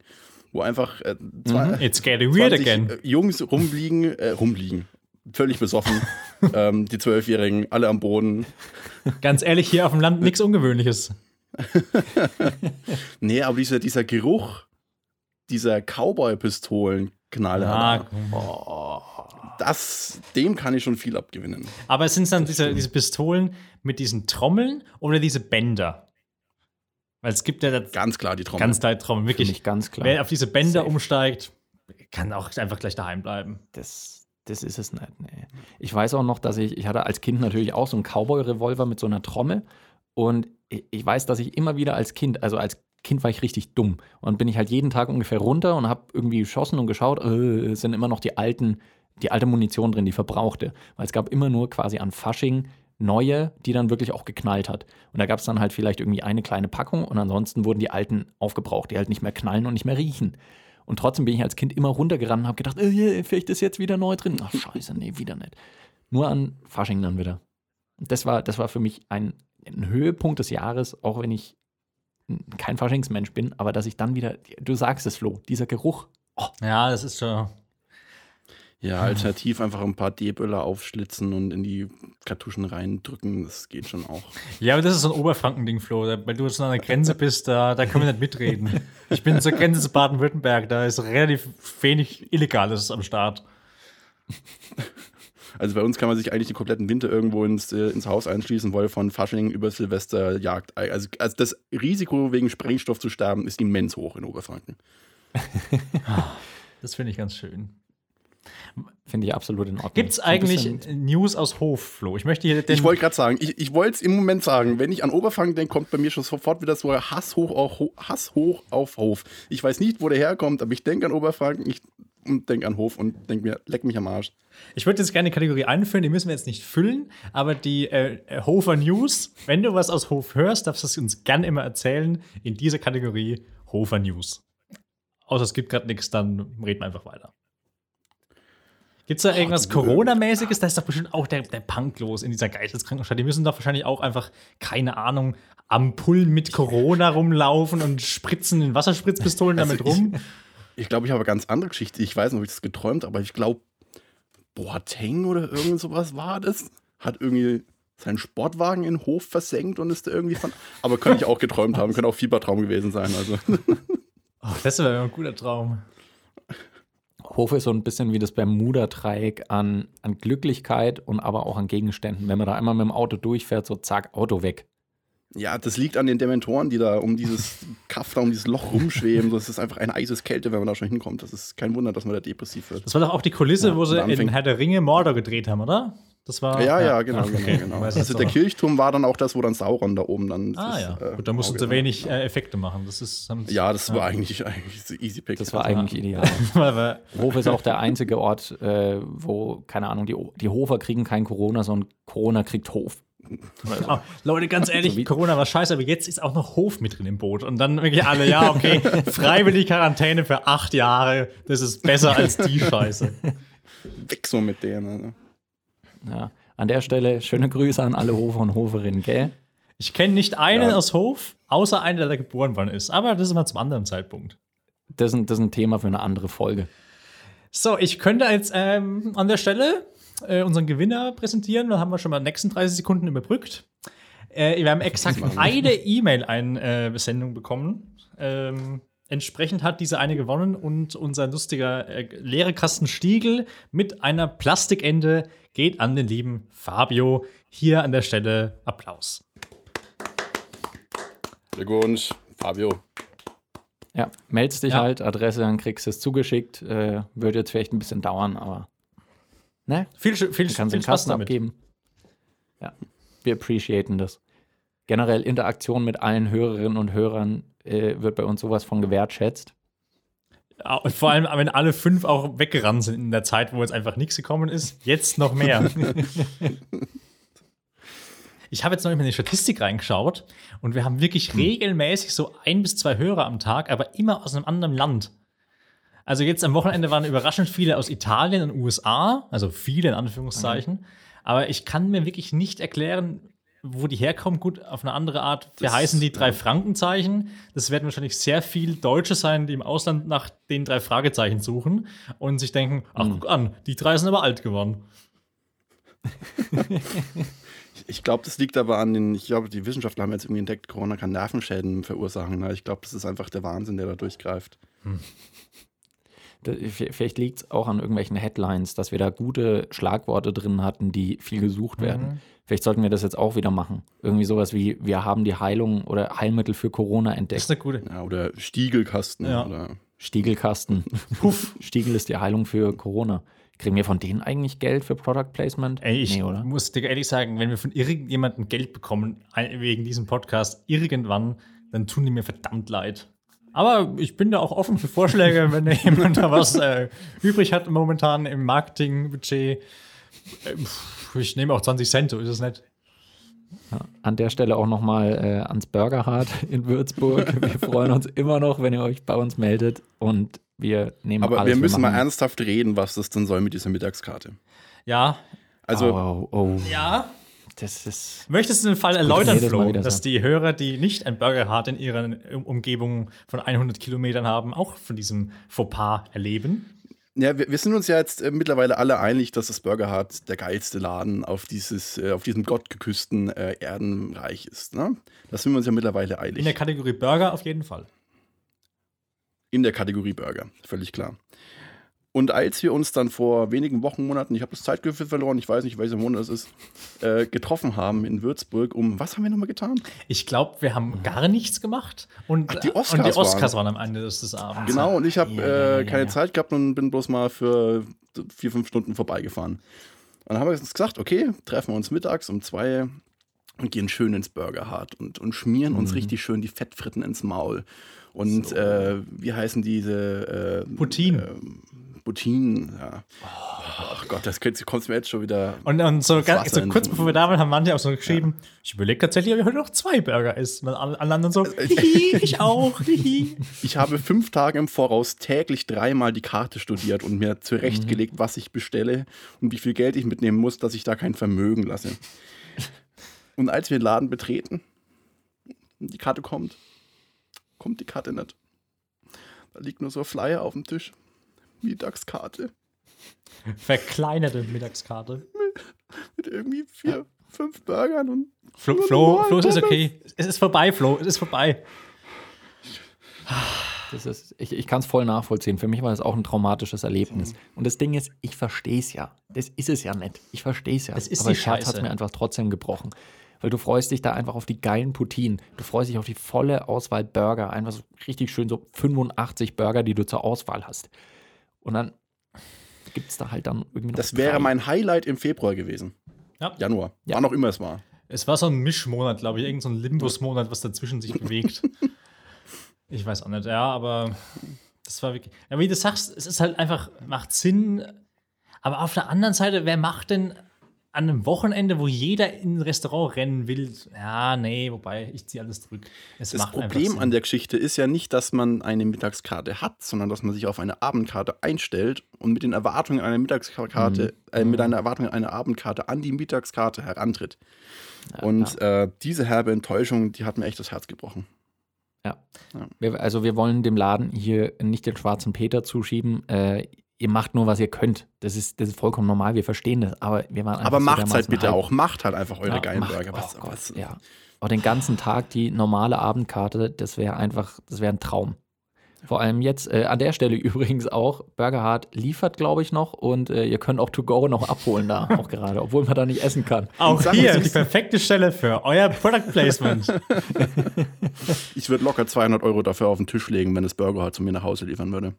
Wo einfach äh, zwei, It's getting weird 20 again. äh, Jungs rumliegen, äh, rumliegen. Völlig besoffen. [laughs] ähm, die Zwölfjährigen, alle am Boden. Ganz ehrlich, hier auf dem Land nichts Ungewöhnliches. [laughs] Nee, aber dieser, dieser Geruch dieser Cowboy-Pistolen-Knaller, Ah, das, dem kann ich schon viel abgewinnen. aber sind es dann diese, diese Pistolen mit diesen Trommeln oder diese Bänder? Weil es gibt ja das Ganz klar die Trommel. ganz klar Trommeln. Für Wirklich, ganz klar. wer auf diese Bänder Safe. umsteigt, kann auch einfach gleich daheim bleiben. Das, das ist es nicht. Nee. Ich weiß auch noch, dass ich, ich hatte als Kind natürlich auch so einen Cowboy-Revolver mit so einer Trommel. Und ich, weiß, dass ich immer wieder als Kind, also als Kind war ich richtig dumm. Und bin ich halt jeden Tag ungefähr runter und habe irgendwie geschossen und geschaut, äh, sind immer noch die alten, die alte Munition drin, die verbrauchte. Weil es gab immer nur quasi an Fasching neue, die dann wirklich auch geknallt hat. Und da gab es dann halt vielleicht irgendwie eine kleine Packung und ansonsten wurden die alten aufgebraucht, die halt nicht mehr knallen und nicht mehr riechen. Und trotzdem bin ich als Kind immer runtergerannt und habe gedacht, äh, vielleicht ist jetzt wieder neu drin. Ach scheiße, nee, wieder nicht. Nur an Fasching dann wieder. Das war, das war für mich ein, ein Höhepunkt des Jahres, auch wenn ich kein Faschingsmensch bin, aber dass ich dann wieder, du sagst es, Flo, dieser Geruch, Ja, das ist schon. Ja, alternativ einfach ein paar D-Böller aufschlitzen und in die Kartuschen reindrücken, das geht schon auch. Ja, aber das ist so ein Oberfranken-Ding, Flo. Weil du jetzt an der Grenze bist, da, da können wir nicht mitreden. Ich bin zur Grenze zu Baden-Württemberg, da ist relativ wenig Illegales am Start. Also bei uns kann man sich eigentlich den kompletten Winter irgendwo ins, äh, ins Haus einschließen, weil von Fasching über Silvester Jagd. Also, also das Risiko wegen Sprengstoff zu sterben ist immens hoch in Oberfranken. [laughs] Das finde ich ganz schön. Finde ich absolut in Ordnung. Gibt es eigentlich News aus Hof, Flo? Ich möchte hier den. Ich wollte gerade sagen, ich, ich wollte es im Moment sagen, wenn ich an Oberfranken denke, kommt bei mir schon sofort wieder so Hass hoch, auf, Hass hoch auf Hof. Ich weiß nicht, wo der herkommt, aber ich denke an Oberfranken ich, und denke an Hof und denke mir, leck mich am Arsch. Ich würde jetzt gerne eine Kategorie einführen, die müssen wir jetzt nicht füllen, aber die äh, äh, Hofer News, wenn du was aus Hof hörst, darfst du es uns gern immer erzählen in dieser Kategorie Hofer News. Außer es gibt gerade nichts, dann reden wir einfach weiter. Gibt es da irgendwas Corona-mäßiges? Da ist doch bestimmt auch der, der Punk los in dieser Geisteskrankenstadt. Die müssen doch wahrscheinlich auch einfach, keine Ahnung, Ampullen mit Corona rumlaufen und spritzen in Wasserspritzpistolen Also damit rum. Ich glaube, ich habe eine ganz andere Geschichte. Ich weiß nicht, ob ich das geträumt aber ich glaube, Boateng oder irgend sowas war das. Hat irgendwie seinen Sportwagen in den Hof versenkt und ist da irgendwie von. Aber könnte ich auch geträumt haben, könnte auch Fiebertraum gewesen sein. Also. Oh, das wäre ein guter Traum. Hof ist so ein bisschen wie das Bermuda-Dreieck an, an Glücklichkeit und aber auch an Gegenständen. Wenn man da einmal mit dem Auto durchfährt, so zack, Auto weg. Ja, das liegt an den Dementoren, die da um dieses [laughs] Kaff da, um dieses Loch rumschweben. Das ist einfach eine Eiseskälte, wenn man da schon hinkommt. Das ist kein Wunder, dass man da depressiv wird. Das war doch auch die Kulisse, wo sie in Herr der Ringe Mordor gedreht haben, oder? Das war. Ja, ja, genau, Ah, okay. genau, genau. Also der. Kirchturm war dann auch das, wo dann Sauron da oben dann. Ah das, ja. äh, Gut, da mussten sie wenig äh, Effekte machen. Das ist. haben sie- Ja, das war eigentlich, eigentlich so easy pick. Das war eigentlich ideal. [laughs] Hof ist auch der einzige Ort, äh, wo, keine Ahnung, die, die Hofer kriegen kein Corona, sondern Corona kriegt Hof. Oh, Leute, ganz ehrlich, So wie- Corona war scheiße, aber jetzt ist auch noch Hof mit drin im Boot. Und dann wirklich alle, ja, okay, [laughs] freiwillig Quarantäne für acht Jahre, das ist besser als die Scheiße. weg so mit denen. Also. Ja. An der Stelle schöne Grüße an alle Hofer und Hoferinnen, gell? Ich kenne nicht einen Ja. aus Hof, außer einen, der da geboren worden ist. Aber das ist mal zum anderen Zeitpunkt. Das ist, ein, das ist ein Thema für eine andere Folge. So, ich könnte jetzt ähm, an der Stelle äh, unseren Gewinner präsentieren. Dann haben wir schon mal die nächsten 30 Sekunden überbrückt. Äh, wir haben exakt eine E-Mail-Einsendung bekommen. Ähm, entsprechend hat diese eine gewonnen und unser lustiger äh, leere Kasten Stiegel mit einer Plastikende geht an den lieben Fabio. Hier an der Stelle Applaus. Glückwunsch, Fabio. Ja, meldest dich Ja. halt, Adresse, dann kriegst du es zugeschickt. Äh, wird jetzt vielleicht ein bisschen dauern, aber ne? Viel, viel, viel Du kannst viel den Spaß Kasten damit. abgeben. Ja, wir appreciaten das. Generell Interaktion mit allen Hörerinnen und Hörern äh, wird bei uns sowas von gewertschätzt. Und vor allem, wenn alle fünf auch weggerannt sind in der Zeit, wo jetzt einfach nichts gekommen ist, jetzt noch mehr. [laughs] ich habe jetzt noch mal in die Statistik reingeschaut und wir haben wirklich regelmäßig so ein bis zwei Hörer am Tag, aber immer aus einem anderen Land. Also jetzt am Wochenende waren überraschend viele aus Italien und USA, also viele in Anführungszeichen. Aber ich kann mir wirklich nicht erklären, wo die herkommen. Gut, auf eine andere Art. Wir Das- heißen die drei Frankenzeichen. Das werden wahrscheinlich sehr viel Deutsche sein, die im Ausland nach den drei Fragezeichen suchen und sich denken, ach, guck an, die drei sind aber alt geworden. [laughs] Ich glaube, das liegt aber an den, ich glaube, die Wissenschaftler haben jetzt irgendwie entdeckt, Corona kann Nervenschäden verursachen. Ne? Ich glaube, das ist einfach der Wahnsinn, der da durchgreift. V- Vielleicht liegt es auch an irgendwelchen Headlines, dass wir da gute Schlagworte drin hatten, die viel gesucht werden. Vielleicht sollten wir das jetzt auch wieder machen. Irgendwie sowas wie, wir haben die Heilung oder Heilmittel für Corona Das entdeckt. ist eine gute. Ja, oder Stiegelkasten. Ja. Oder Stiegelkasten. [laughs] Puff. Stiegel ist die Heilung für Corona. Kriegen wir von denen eigentlich Geld für Product Placement? Ey, ich nee, oder? muss dir ehrlich sagen, wenn wir von irgendjemandem Geld bekommen, wegen diesem Podcast, irgendwann, dann tun die mir verdammt leid. Aber ich bin da auch offen für Vorschläge, [laughs] wenn da jemand da was äh, übrig hat momentan im Marketingbudget. Äh, ich nehme auch 20 Cent, so ist es nicht. An der Stelle auch nochmal äh, ans Burgerhard in Würzburg. [laughs] Wir freuen uns immer noch, wenn ihr euch bei uns meldet und wir nehmen Aber alles. wir müssen mal machen- ernsthaft reden, was das denn soll mit dieser Mittagskarte. Ja, Also, oh, oh, ja. Das ist. Möchtest du den Fall erläutern, Mal Flo, dass die Hörer, die nicht ein Burger Hut in ihrer Um- Umgebung von 100 Kilometern haben, auch von diesem Fauxpas erleben? ja, wir, wir sind uns ja jetzt äh, mittlerweile alle einig, dass das Burger Hut der geilste Laden auf, dieses, äh, auf diesem gottgeküssten äh, Erdenreich ist. Ne? Da sind wir uns ja mittlerweile einig. In der Kategorie Burger auf jeden Fall. in der Kategorie Burger, völlig klar. Und als wir uns dann vor wenigen Wochen, Monaten, ich habe das Zeitgefühl verloren, ich weiß nicht, welcher Monat es ist, äh, getroffen haben in Würzburg, um, was haben wir nochmal getan? Ich glaube, wir haben gar nichts gemacht. Und, Ach, die Oscars und die Oscars waren am Ende des, Abends. Genau, und ich habe Ja, äh, ja, keine ja. Zeit gehabt und bin bloß mal für vier, fünf Stunden vorbeigefahren. Und dann haben wir uns gesagt, okay, treffen wir uns mittags um zwei und gehen schön ins Burger Hut und, und schmieren Mhm. uns richtig schön die Fettfritten ins Maul. Und äh, wie heißen diese? Äh, Poutine. Poutine, ja. Ach Gott, das könnte- kommt mir jetzt schon wieder. Und, und so, ganz, so kurz bevor wir da waren, haben manche auch so geschrieben, ich überlege tatsächlich, ob ich heute noch zwei Burger esse. Und alle alle anderen so, [laughs] hihi, ich auch, hihi. [laughs] Ich habe fünf Tage im Voraus täglich dreimal die Karte studiert und mir zurechtgelegt, was ich bestelle und wie viel Geld ich mitnehmen muss, dass ich da kein Vermögen lasse. Und als wir den Laden betreten, und die Karte kommt, kommt die Karte nicht. Da liegt nur so ein Flyer auf dem Tisch. Mittagskarte. Verkleinerte Mittagskarte. Mit irgendwie vier, fünf Burgern und Flo, Flo, Flo, es ist okay. Es ist vorbei, Flo, es ist vorbei. Das ist, ich ich kann es voll nachvollziehen. Für mich war das auch ein traumatisches Erlebnis. Und das Ding ist, ich verstehe es ja. Das ist es ja nicht. Ich verstehe es ja. Das ist Aber das Herz hat mir einfach trotzdem gebrochen. Weil du freust dich da einfach auf die geilen Poutinen. Du freust dich auf die volle Auswahl Burger. Einfach so richtig schön so 85 Burger, die du zur Auswahl hast. Und dann gibt es da halt dann irgendwie noch das wäre drei. mein Highlight im Februar gewesen. Ja. Januar. Ja. Wann auch immer es war. Es war so ein Mischmonat, glaube ich, irgend so ein Limbus-Monat, was dazwischen sich bewegt. [laughs] ich weiß auch nicht, ja, aber das war wirklich. Ja, wie du sagst, es ist halt einfach, macht Sinn. Aber auf der anderen Seite, wer macht denn an einem Wochenende, wo jeder in ein Restaurant rennen will, ja, nee, wobei, ich ziehe alles zurück. Es Das Problem an der Geschichte ist ja nicht, dass man eine Mittagskarte hat, sondern dass man sich auf eine Abendkarte einstellt und mit den Erwartungen einer Mittagskarte, äh, mit einer Erwartung einer Abendkarte an die Mittagskarte herantritt. und Äh, diese herbe Enttäuschung, die hat mir echt das Herz gebrochen. Ja. Wir, also wir wollen dem Laden hier nicht den schwarzen Peter zuschieben. Äh, ihr macht nur, was ihr könnt. Das ist, das ist vollkommen normal, wir verstehen das. Aber wir waren Aber so macht's halt bitte hyped. auch. Macht halt einfach eure Ja, geilen macht- Burger. oh Was, Gott, was, ja. Aber den ganzen Tag die normale Abendkarte, das wäre einfach, das wäre ein Traum. Vor allem jetzt, äh, an der Stelle [laughs] übrigens auch, Burger Hard liefert, glaube ich, noch und äh, ihr könnt auch To Go noch abholen da auch gerade, obwohl man da nicht essen kann. Auch Sachen hier die perfekte Stelle für euer Product Placement. [laughs] Ich würde locker 200 Euro dafür auf den Tisch legen, wenn das Burger halt zu mir nach Hause liefern würde.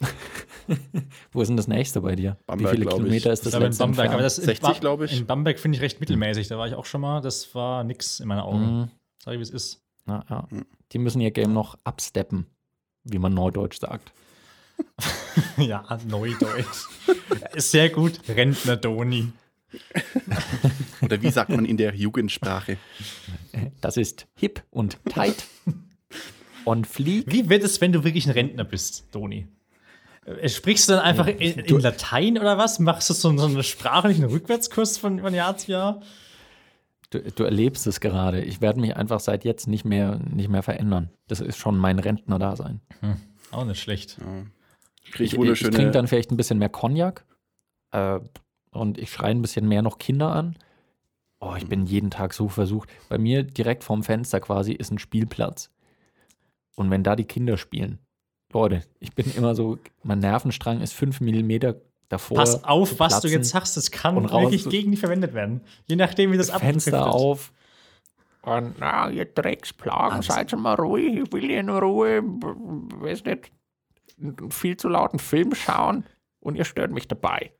[laughs] Wo ist denn das nächste bei dir? Bamberg, Wie viele glaub ich. Kilometer ist das aber in letzte Bamberg, aber das in 60, Ba- glaub ich. In Bamberg finde ich recht mittelmäßig. Da war ich auch schon mal. Das war nix in meinen Augen. Mhm. Sag ich, wie es ist. Ja, ja. Hm. Die müssen ihr Game noch absteppen, wie man neudeutsch sagt. [laughs] ja, Neudeutsch. [laughs] sehr gut. Rentner Doni. Oder wie sagt man in der Jugendsprache? Das ist hip und tight. On fleek. Wie wird es, wenn du wirklich ein Rentner bist, Doni? Äh, Sprichst du dann einfach in, in Latein oder was? Machst du so, so einen sprachlichen Rückwärtskurs von, von Jahr zu Jahr? Du, du erlebst es gerade. Ich werde mich einfach seit jetzt nicht mehr, nicht mehr verändern. Das ist schon mein Rentner-Dasein. Auch nicht schlecht. Krieg Ich, ich, ich trinke dann vielleicht ein bisschen mehr Cognac äh, und ich schreie ein bisschen mehr noch Kinder an. Oh, ich bin jeden Tag so versucht. Bei mir direkt vorm Fenster quasi ist ein Spielplatz. Und wenn da die Kinder spielen, Leute, ich bin immer so, mein Nervenstrang ist fünf Millimeter davor. Pass auf, was du jetzt sagst. Das kann wirklich gegen dich verwendet werden. Je nachdem, wie das Fenster abgeknüpft wird. auf. Und na, ihr Drecksplagen, seid schon mal ruhig. Ich will hier in Ruhe, weiß nicht, einen viel zu lauten Film schauen und ihr stört mich dabei.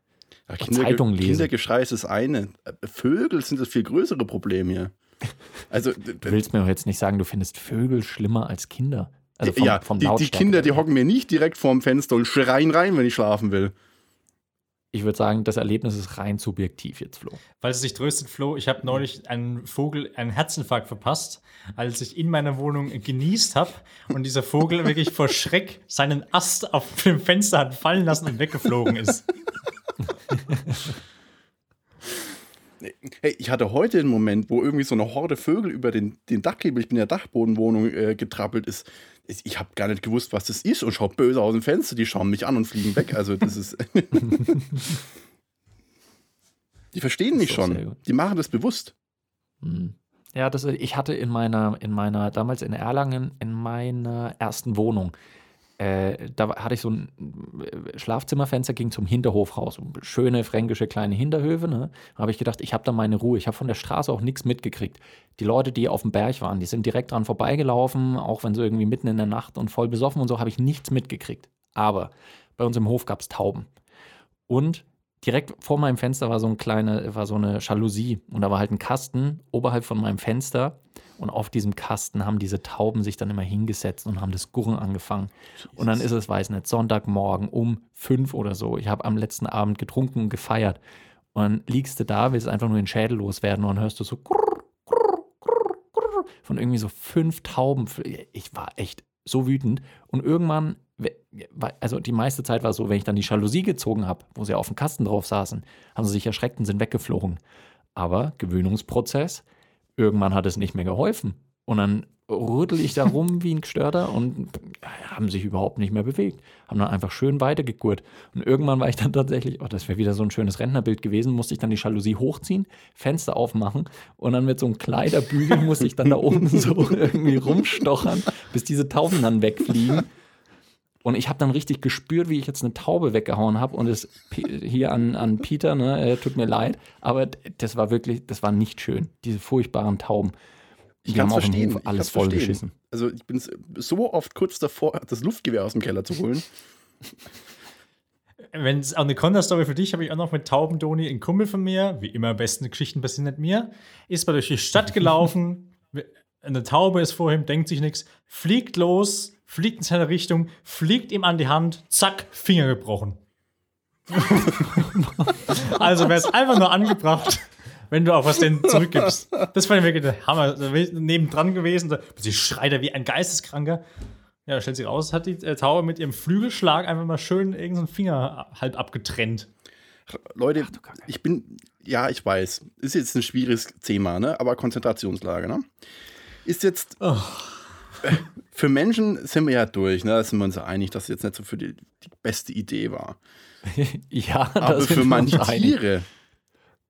Ja, Zeitung lesen. Kindergeschrei ist das eine. Vögel sind das viel größere Problem hier. Also, Du willst mir doch jetzt nicht sagen, du findest Vögel schlimmer als Kinder. Also vom, ja, vom die, die Kinder, die hocken mir nicht direkt vorm Fenster und schreien rein, wenn ich schlafen will. Ich würde sagen, das Erlebnis ist rein subjektiv jetzt, Flo. Falls es sich tröstet, Flo, ich habe neulich einen Vogel einen Herzinfarkt verpasst, als ich in meiner Wohnung genießt habe und dieser Vogel wirklich vor Schreck seinen Ast auf dem Fenster hat fallen lassen und weggeflogen ist. Hey, ich hatte heute einen Moment, wo irgendwie so eine Horde Vögel über den, den Dachkebel, ich bin in der Dachbodenwohnung, äh, getrappelt ist. Ich, habe gar nicht gewusst, was das ist und schaut böse aus dem Fenster. Die schauen mich an und fliegen weg. Also, das ist. [laughs] die verstehen mich schon. Die machen das bewusst. Hm. Ja, das, ich hatte in meiner, in meiner, damals in Erlangen, in meiner ersten Wohnung, äh, da hatte ich so ein äh, Schlafzimmerfenster, ging zum Hinterhof raus. Schöne fränkische kleine Hinterhöfe. Ne? Da habe ich gedacht, ich habe da meine Ruhe. Ich habe von der Straße auch nichts mitgekriegt. Die Leute, die auf dem Berg waren, die sind direkt dran vorbeigelaufen, auch wenn sie irgendwie mitten in der Nacht und voll besoffen und so, habe ich nichts mitgekriegt. Aber bei uns im Hof gab es Tauben. Und direkt vor meinem Fenster war so, ein kleine, war so eine Jalousie und da war halt ein Kasten oberhalb von meinem Fenster und auf diesem Kasten haben diese Tauben sich dann immer hingesetzt und haben das Gurren angefangen. Und dann ist es, weiß nicht, Sonntagmorgen um fünf oder so. Ich habe am letzten Abend getrunken und gefeiert. Und dann liegst du da, willst einfach nur den Schädel loswerden und dann hörst du so grrr, grrr, grrr, von irgendwie so fünf Tauben. Ich war echt so wütend. Und irgendwann, also die meiste Zeit war es so, wenn ich dann die Jalousie gezogen habe, wo sie auf dem Kasten drauf saßen, haben sie sich erschreckt und sind weggeflogen. Aber Gewöhnungsprozess, irgendwann hat es nicht mehr geholfen. Und dann rüttel ich da rum wie ein Gestörter und haben sich überhaupt nicht mehr bewegt. Haben dann einfach schön weitergegurt. Und irgendwann war ich dann tatsächlich, oh, das wäre wieder so ein schönes Rentnerbild gewesen, musste ich dann die Jalousie hochziehen, Fenster aufmachen und dann mit so einem Kleiderbügel musste ich dann da oben so [laughs] irgendwie rumstochern, bis diese Tauben dann wegfliegen. Und ich habe dann richtig gespürt, wie ich jetzt eine Taube weggehauen habe. Und es hier an, an Peter, ne, äh, tut mir leid, aber das war wirklich, das war nicht schön. Diese furchtbaren Tauben. Ich dem verstehen. Hof ich alles kann's verstehen. vollgeschissen. Also, ich bin so oft kurz davor, das Luftgewehr aus dem Keller zu holen. [laughs] Wenn es auch eine Konterstory für dich habe ich auch noch mit Taubendoni, ein Kumpel von mir, wie immer besten Geschichten passieren nicht mir, ist mal durch die Stadt gelaufen, [laughs] eine Taube ist vor ihm, denkt sich nichts, fliegt los, fliegt in seine Richtung, fliegt ihm an die Hand, zack, Finger gebrochen. [laughs] Also wäre es einfach nur angebracht, wenn du auch was denen zurückgibst. Das war wirklich der Hammer. Nebendran gewesen. Da, sie schreit er wie ein Geisteskranker. Ja, stellt sich raus, hat die äh, Taube mit ihrem Flügelschlag einfach mal schön irgendeinen Finger halb abgetrennt. Leute, ich bin, ja, ich weiß, ist jetzt ein schwieriges Thema, ne? aber Konzentrationslage. Ne? Ist jetzt, äh, für Menschen sind wir ja durch, ne? da sind wir uns ja einig, dass es jetzt nicht so für die, die beste Idee war. [laughs] Ja, Aber für manche einig. Tiere,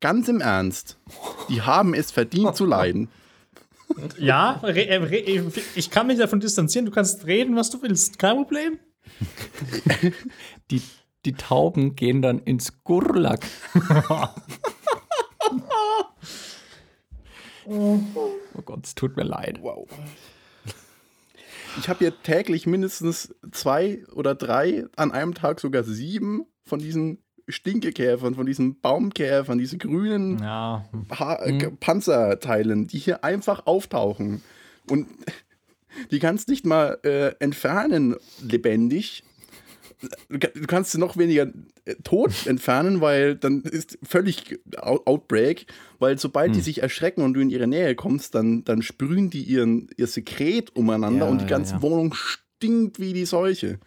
ganz im Ernst, die haben es verdient zu leiden. Ja, re, äh, re, ich kann mich davon distanzieren. Du kannst reden, was du willst. Kein Problem. [laughs] Die, die Tauben gehen dann ins Gurlak. [laughs] oh Gott, es tut mir leid. Wow. Ich habe hier täglich mindestens zwei oder drei, an einem Tag sogar sieben von diesen Stinkekäfern, von diesen Baumkäfern, diese grünen Ja, äh, Panzerteilen, die hier einfach auftauchen. Und [laughs] die kannst nicht mal äh, entfernen lebendig. Du ka- du kannst sie noch weniger äh, tot [laughs] entfernen, weil dann ist völlig Out Outbreak, weil sobald die sich erschrecken und du in ihre Nähe kommst, dann, dann sprühen die ihren, ihr Sekret umeinander Ja, und die ja, ganze ja. Wohnung stinkt wie die Seuche.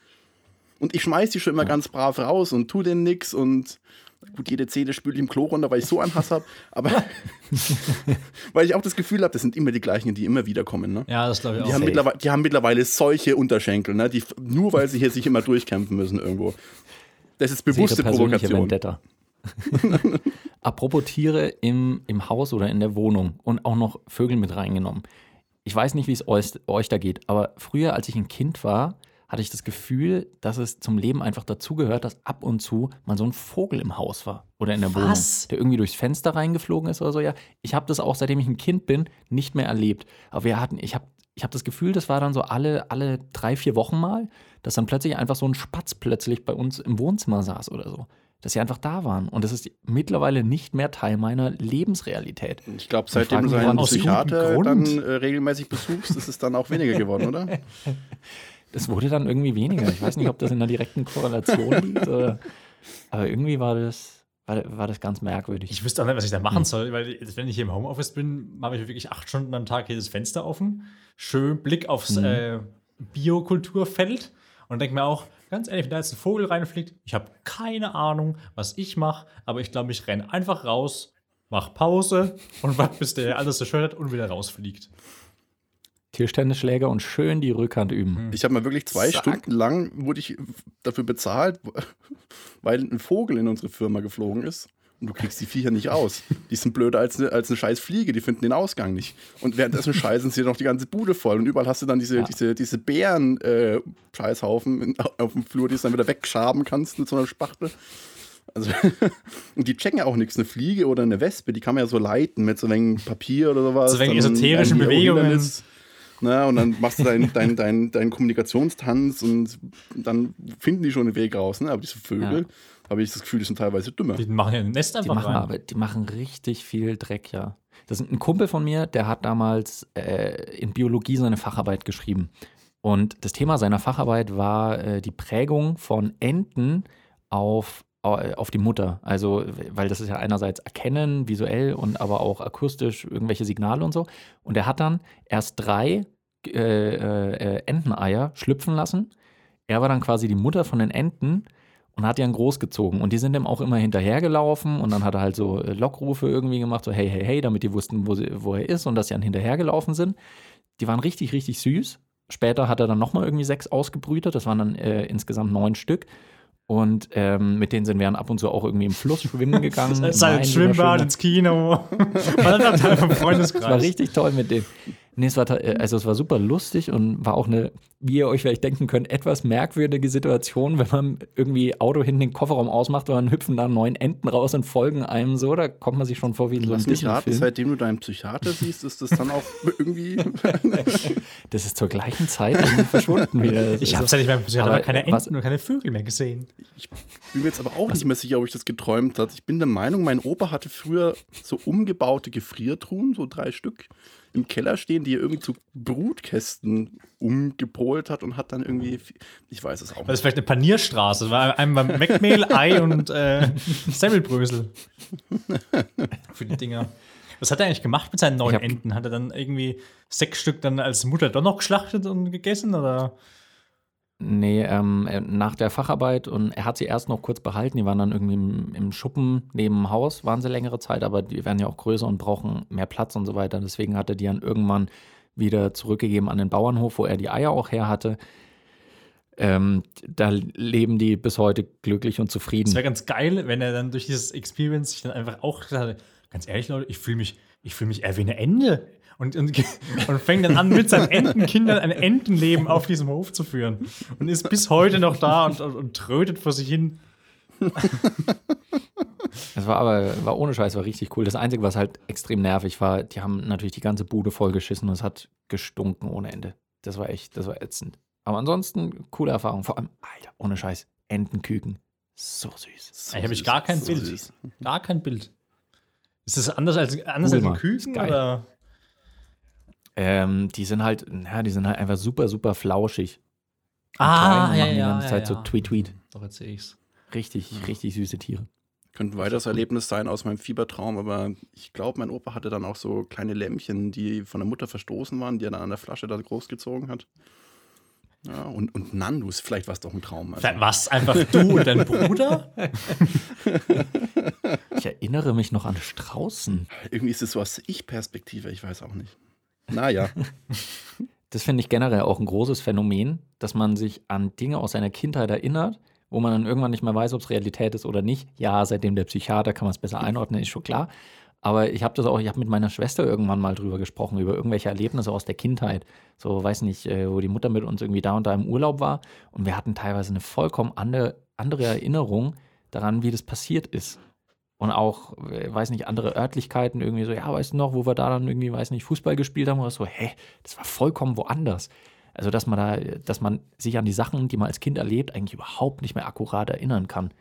Und ich schmeiß die schon immer ganz brav raus und tu denen nix und gut, jede Zähne spüle ich im Klo runter, weil ich so einen Hass habe, aber [laughs] weil ich auch das Gefühl habe, das sind immer die gleichen, die immer wieder kommen. Ne? ja das glaube ich Die, auch. haben mittlerweile, die haben mittlerweile solche Unterschenkel, ne? die, nur weil sie hier sich immer durchkämpfen müssen irgendwo. Das ist Das ist bewusste Provokation. Vendetta. [laughs] Apropos Tiere im, im Haus oder in der Wohnung und auch noch Vögel mit reingenommen. Ich weiß nicht, wie es euch, euch da geht, aber früher, als ich ein Kind war, hatte ich das Gefühl, dass es zum Leben einfach dazugehört, dass ab und zu mal so ein Vogel im Haus war oder in der Wohnung, Was? der irgendwie durchs Fenster reingeflogen ist oder so. Ja, ich habe das auch, seitdem ich ein Kind bin, nicht mehr erlebt. Aber wir hatten, ich habe ich hab das Gefühl, das war dann so alle, alle drei, vier Wochen mal, dass dann plötzlich einfach so ein Spatz plötzlich bei uns im Wohnzimmer saß oder so. Dass sie einfach da waren. Und das ist mittlerweile nicht mehr Teil meiner Lebensrealität. Ich glaube, seitdem du einen Psychiater dann äh, regelmäßig besuchst, ist es dann auch weniger geworden, oder? [laughs] Das wurde dann irgendwie weniger. Ich weiß nicht, ob das in einer direkten Korrelation [laughs] liegt. Oder, aber irgendwie war das, war, war das ganz merkwürdig. Ich wüsste auch nicht, was ich da machen soll, weil wenn ich hier im Homeoffice bin, habe ich wirklich acht Stunden am Tag jedes Fenster offen. Schön Blick aufs äh, Biokulturfeld und denke mir auch, ganz ehrlich, wenn da jetzt ein Vogel reinfliegt, ich habe keine Ahnung, was ich mache, aber ich glaube, ich renne einfach raus, mach Pause und warte, bis der alles zerstört hat und wieder rausfliegt. Tischtennisschläger und schön die Rückhand üben. Ich habe mal wirklich zwei Zack. Stunden lang wurde ich dafür bezahlt, [laughs] weil ein Vogel in unsere Firma geflogen ist. Und du kriegst die Viecher nicht aus. Die sind blöder als eine, als eine scheiß Fliege, die finden den Ausgang nicht. Und währenddessen scheißen sie noch die ganze Bude voll. Und überall hast du dann diese, Ja. diese, diese Bären-Scheißhaufen auf dem Flur, die du dann wieder wegschaben kannst mit so einer Spachtel. Also, [laughs] und die checken ja auch nichts. Eine Fliege oder eine Wespe, die kann man ja so leiten mit so ein wenig Papier oder sowas. So wegen esoterischen Bewegungen. Hindernis. Na, und dann machst du deinen dein, dein, dein Kommunikationstanz und dann finden die schon einen Weg raus. Ne? Aber diese Vögel, habe ich das Gefühl, die sind teilweise dümmer. Die machen ja ein Nest Die einfach machen, rein. aber, die machen richtig viel Dreck, ja. Das ist ein Kumpel von mir, der hat damals äh, in Biologie seine Facharbeit geschrieben. Und das Thema seiner Facharbeit war äh, die Prägung von Enten auf, au- auf die Mutter. Also, weil das ist ja einerseits erkennen, visuell und aber auch akustisch irgendwelche Signale und so. Und er hat dann erst drei äh, äh, Enteneier schlüpfen lassen. Er war dann quasi die Mutter von den Enten und hat die dann großgezogen. Und die sind ihm auch immer hinterhergelaufen und dann hat er halt so äh, Lockrufe irgendwie gemacht, so hey, hey, hey, damit die wussten, wo, sie, wo er ist und dass sie dann hinterhergelaufen sind. Die waren richtig, richtig süß. Später hat er dann nochmal irgendwie sechs ausgebrütet. Das waren dann äh, insgesamt neun Stück. Und ähm, mit denen sind wir dann ab und zu auch irgendwie im Fluss schwimmen [laughs] gegangen. Es ist halt Main, Schwimmbad, ins Kino. [laughs] Es Freundeskreis. war richtig toll mit denen. Nee, es war, äh, also es war super lustig und war auch eine, wie ihr euch vielleicht denken könnt, etwas merkwürdige Situation, [laughs] wenn man irgendwie Auto hinten den Kofferraum ausmacht und dann hüpfen da neun Enten raus und folgen einem so. Da kommt man sich schon vor wie in so einem Lass mich raten, Disney-Film. seitdem du deinen Psychiater siehst, ist das dann auch [laughs] irgendwie. [laughs] Das ist zur gleichen Zeit irgendwie verschwunden wieder. Ich ist habe so- seit ich beim Psychiater Aber keine was- Enten und keine Vögel mehr gesehen. bin mir jetzt aber auch nicht mehr sicher, ob ich das geträumt habe. Ich bin der Meinung, mein Opa hatte früher so umgebaute Gefriertruhen, so drei Stück, im Keller stehen, die er irgendwie zu Brutkästen umgepolt hat und hat dann irgendwie, ich weiß es auch Das ist nicht. vielleicht eine Panierstraße. Das war einmal Meckmehl, [laughs] Ei und äh, Semmelbrösel. [laughs] Für die Dinger. Was hat er eigentlich gemacht mit seinen hab- Enten? Hat er dann irgendwie sechs Stück dann als Mutter doch noch geschlachtet und gegessen? Oder? Nee, ähm, äh, nach der Facharbeit und er hat sie erst noch kurz behalten. Die waren dann irgendwie im, im Schuppen neben dem Haus, waren sie längere Zeit, aber die werden ja auch größer und brauchen mehr Platz und so weiter. Deswegen hat er die dann irgendwann wieder zurückgegeben an den Bauernhof, wo er die Eier auch her hatte. Ähm, da leben die bis heute glücklich und Es zufrieden. wäre ganz geil, wenn er dann durch dieses Experience sich dann einfach auch ganz ehrlich, Leute, ich fühle mich, ich mich eher wie eine Ente. Und, und, und fängt dann an, mit seinen Entenkindern ein Entenleben auf diesem Hof zu führen. Und ist bis heute noch da und, und, und trötet vor sich hin. Es war aber, war ohne Scheiß, war richtig cool. Das Einzige, was halt extrem nervig war, die haben natürlich die ganze Bude vollgeschissen und es hat gestunken ohne Ende. Das war echt, das war ätzend. Aber ansonsten, coole Erfahrung. Vor allem, Alter, ohne Scheiß, Entenküken. So süß. Eigentlich habe ich gar kein So Bild. süß. Gar kein Bild. Ist das anders als, anders als ein. Küken? Oder? Ähm, die sind halt, ja, die sind halt einfach super, super flauschig. Und Ah, ja, machen die ja, ganze ja, Zeit ja. so tweet, tweet. Doch, jetzt sehe ich's. Richtig, richtig süße Tiere. Könnte ein weiteres Erlebnis sein aus meinem Fiebertraum, aber ich glaube, mein Opa hatte dann auch so kleine Lämmchen, die von der Mutter verstoßen waren, die er dann an der Flasche da großgezogen hat. Ja, und, und Nandus, vielleicht war es doch ein Traum. Also, Was? Einfach du und dein Bruder? Ich erinnere mich noch an Straußen. irgendwie ist es so aus Ich-Perspektive, ich weiß auch nicht. Naja, Das finde ich generell auch ein großes Phänomen, dass man sich an Dinge aus seiner Kindheit erinnert, wo man dann irgendwann nicht mehr weiß, ob es Realität ist oder nicht. Ja, seitdem der Psychiater kann man es besser einordnen, ist schon klar. Aber ich habe das auch, ich habe mit meiner Schwester irgendwann mal drüber gesprochen, über irgendwelche Erlebnisse aus der Kindheit. So, weiß nicht, äh, wo die Mutter mit uns irgendwie da und da im Urlaub war. Und wir hatten teilweise eine vollkommen andere, andere Erinnerung daran, wie das passiert ist. Und auch, äh, weiß nicht, andere Örtlichkeiten irgendwie so, ja, weißt du noch, wo wir da dann irgendwie, weiß nicht, Fußball gespielt haben oder so, hä, das war vollkommen woanders. Also, dass man da, dass man sich an die Sachen, die man als Kind erlebt, eigentlich überhaupt nicht mehr akkurat erinnern kann.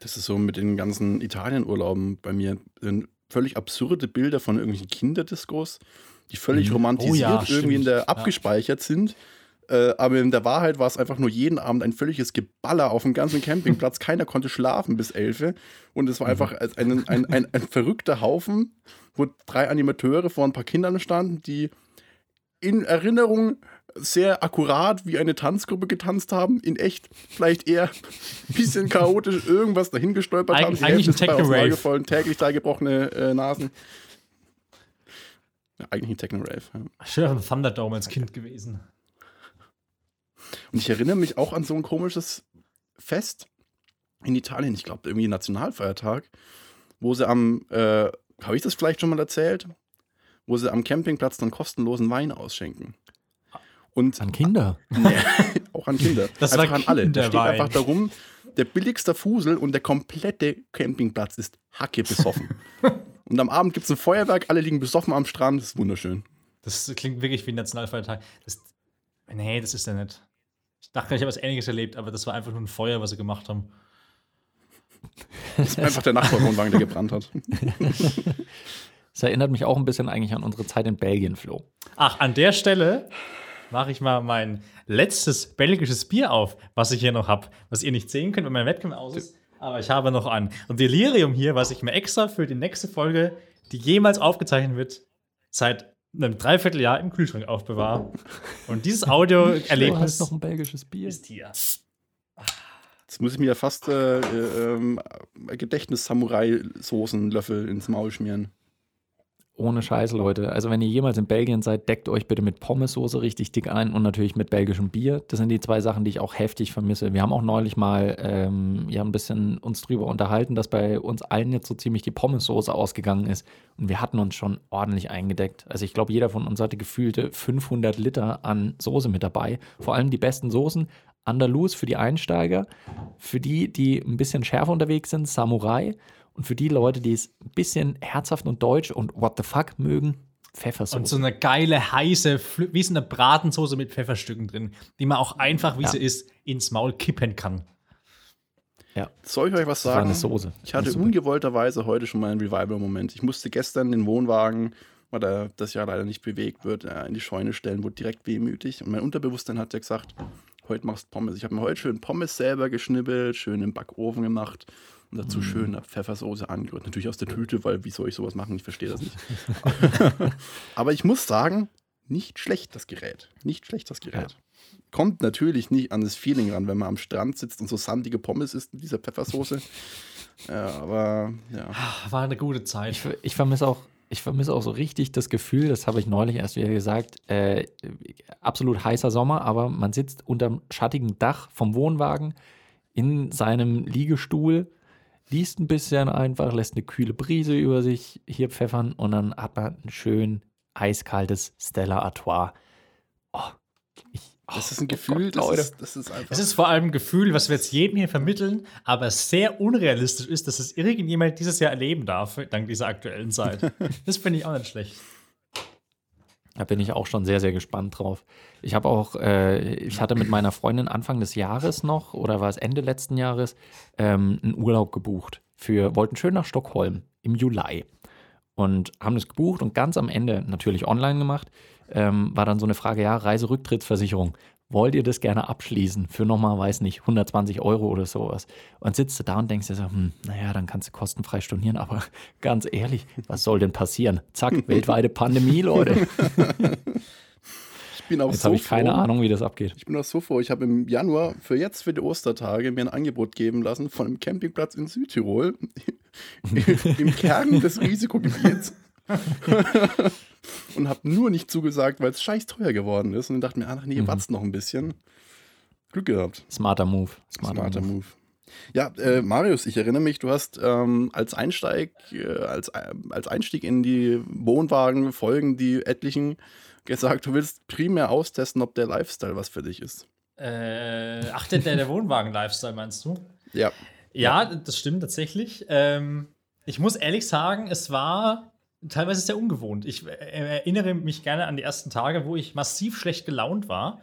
das ist so mit den ganzen Italienurlauben bei mir. Sind völlig absurde Bilder von irgendwelchen Kinderdiskos, die völlig romantisiert Oh ja, irgendwie in der Ja. abgespeichert sind. Äh, aber in der Wahrheit war es einfach nur jeden Abend ein völliges Geballer auf dem ganzen Campingplatz. [laughs] Keiner konnte schlafen bis 11. Und es war einfach als ein, ein, ein, ein verrückter Haufen, wo drei Animateure vor ein paar Kindern standen, die in Erinnerung sehr akkurat wie eine Tanzgruppe getanzt haben, in echt vielleicht eher ein [laughs] bisschen chaotisch irgendwas dahingestolpert Eig- haben. Die eigentlich Hälfte ein Techno-Rave. täglich drei gebrochene äh, Nasen. Ja, eigentlich ein Techno-Rave. Ja. Ich wäre ein Thunderdome als Kind gewesen. Und ich erinnere mich auch an so ein komisches Fest in Italien, ich glaube irgendwie Nationalfeiertag, wo sie am, äh, habe ich das vielleicht schon mal erzählt, wo sie am Campingplatz dann kostenlosen Wein ausschenken. Und An Kinder. [laughs] auch an Kinder. [laughs] Das einfach an alle. Da steht einfach darum, der billigste Fusel und der komplette Campingplatz ist hacke besoffen. [laughs] und am Abend gibt es ein Feuerwerk, alle liegen besoffen am Strand, das ist wunderschön. Das klingt wirklich wie ein Nationalfeiertag. Das, nee, das ist ja nicht. Ich dachte, ich habe was Ähnliches erlebt, aber das war einfach nur ein Feuer, was sie gemacht haben. Das ist einfach der Nachbarwohnwagen, der gebrannt hat. [laughs] Das erinnert mich auch ein bisschen eigentlich an unsere Zeit in Belgien, Flo. Ach, an der Stelle mache ich mal mein letztes belgisches Bier auf, was ich hier noch habe, was ihr nicht sehen könnt, wenn mein Webcam aus ist. Aber ich habe noch ein Delirium hier, was ich mir extra für die nächste Folge, die jemals aufgezeichnet wird, seit einem Dreivierteljahr im Kühlschrank aufbewahre. [laughs] Und dieses Audio-Erlebnis hast noch ein belgisches Bier. ist hier. Jetzt muss ich mir ja fast äh, äh, ähm, Gedächtnis-Samurai-Soßenlöffel ins Maul schmieren. Ohne Scheiß, Leute. Also, wenn ihr jemals in Belgien seid, deckt euch bitte mit Pommessoße richtig dick ein und natürlich mit belgischem Bier. Das sind die zwei Sachen, die ich auch heftig vermisse. Wir haben auch neulich mal ähm, ja, ein bisschen uns drüber unterhalten, dass bei uns allen jetzt so ziemlich die Pommessoße ausgegangen ist. Und wir hatten uns schon ordentlich eingedeckt. Also, ich glaube, jeder von uns hatte gefühlte 500 Liter an Soße mit dabei. Vor allem die besten Soßen. Andalus für die Einsteiger, für die, die ein bisschen schärfer unterwegs sind, Samurai. Und für die Leute, die es ein bisschen herzhaft und deutsch und what the fuck mögen, Pfeffersoße. Und so eine geile, heiße, wie so eine Bratensoße mit Pfefferstücken drin, die man auch einfach, wie Ja. sie ist, ins Maul kippen kann. Soll ich euch was das war sagen? eine Soße. Ich hatte ungewollterweise heute schon mal einen Revival-Moment. Ich musste gestern den Wohnwagen weil er das Jahr leider nicht bewegt wird, äh, in die Scheune stellen, wurde direkt wehmütig. Und mein Unterbewusstsein hat ja gesagt, heute machst du Pommes. Ich habe mir heute schön Pommes selber geschnibbelt, schön im Backofen gemacht und dazu schön eine Pfeffersoße angerührt. Natürlich aus der Tüte, weil wie soll ich sowas machen? Ich verstehe das nicht. [laughs] Aber ich muss sagen, nicht schlecht das Gerät. Nicht schlecht das Gerät. Kommt natürlich nicht an das Feeling ran, wenn man am Strand sitzt und so sandige Pommes isst mit dieser Pfeffersoße. [laughs] Ja, aber ja. War eine gute Zeit. Ich, ich vermisse auch, ich vermisse auch so richtig das Gefühl, das habe ich neulich erst wieder gesagt, äh, absolut heißer Sommer, aber man sitzt unterm schattigen Dach vom Wohnwagen in seinem Liegestuhl, liest ein bisschen einfach, lässt eine kühle Brise über sich hier pfeffern und dann hat man ein schön eiskaltes Stella Artois. Oh, ich, oh, Das ist ein oh Gefühl, Gott, das, Leute. ist, das ist einfach. Es ist vor allem ein Gefühl, was wir jetzt jedem hier vermitteln, aber sehr unrealistisch ist, dass es irgendjemand dieses Jahr erleben darf, dank dieser aktuellen Zeit. [laughs] Das finde ich auch nicht schlecht. Da bin ich auch schon sehr, sehr gespannt drauf. Ich habe auch, äh, ich hatte mit meiner Freundin Anfang des Jahres noch, oder war es Ende letzten Jahres, ähm, einen Urlaub gebucht. Wir wollten schön nach Stockholm im Juli. Und haben das gebucht und ganz am Ende, natürlich online gemacht, ähm, war dann so eine Frage, ja, Reiserücktrittsversicherung. Wollt ihr das gerne abschließen für nochmal, weiß nicht, 120 Euro oder sowas? Und sitzt du da und denkst dir so, hm, naja, dann kannst du kostenfrei stornieren, aber [laughs] ganz ehrlich, was soll denn passieren? Zack, [laughs] weltweite Pandemie, Leute. ich bin auch Jetzt so habe ich keine froh. Ahnung, wie das abgeht. Ich bin auch so froh. Ich habe im Januar für jetzt, für die Ostertage, mir ein Angebot geben lassen von einem Campingplatz in Südtirol. [laughs] Im Kern des Risikogebiets. [laughs] und habe nur nicht zugesagt, weil es scheiß teuer geworden ist. Und dachte mir, ach nee, Mhm. wart's noch ein bisschen. Glück gehabt. Smarter Move. Smarter, Smarter Move. Move. Ja, äh, Marius, ich erinnere mich, du hast ähm, als Einsteig, äh, als, äh, als Einstieg in die Wohnwagen-Folgen, die etlichen, gesagt, du willst primär austesten, ob der Lifestyle was für dich ist. Äh, ach, der, der, der Wohnwagen-Lifestyle meinst du? Ja. Ja, das stimmt tatsächlich. Ähm, ich muss ehrlich sagen, es war teilweise sehr ungewohnt. Ich äh, erinnere mich gerne an die ersten Tage, wo ich massiv schlecht gelaunt war.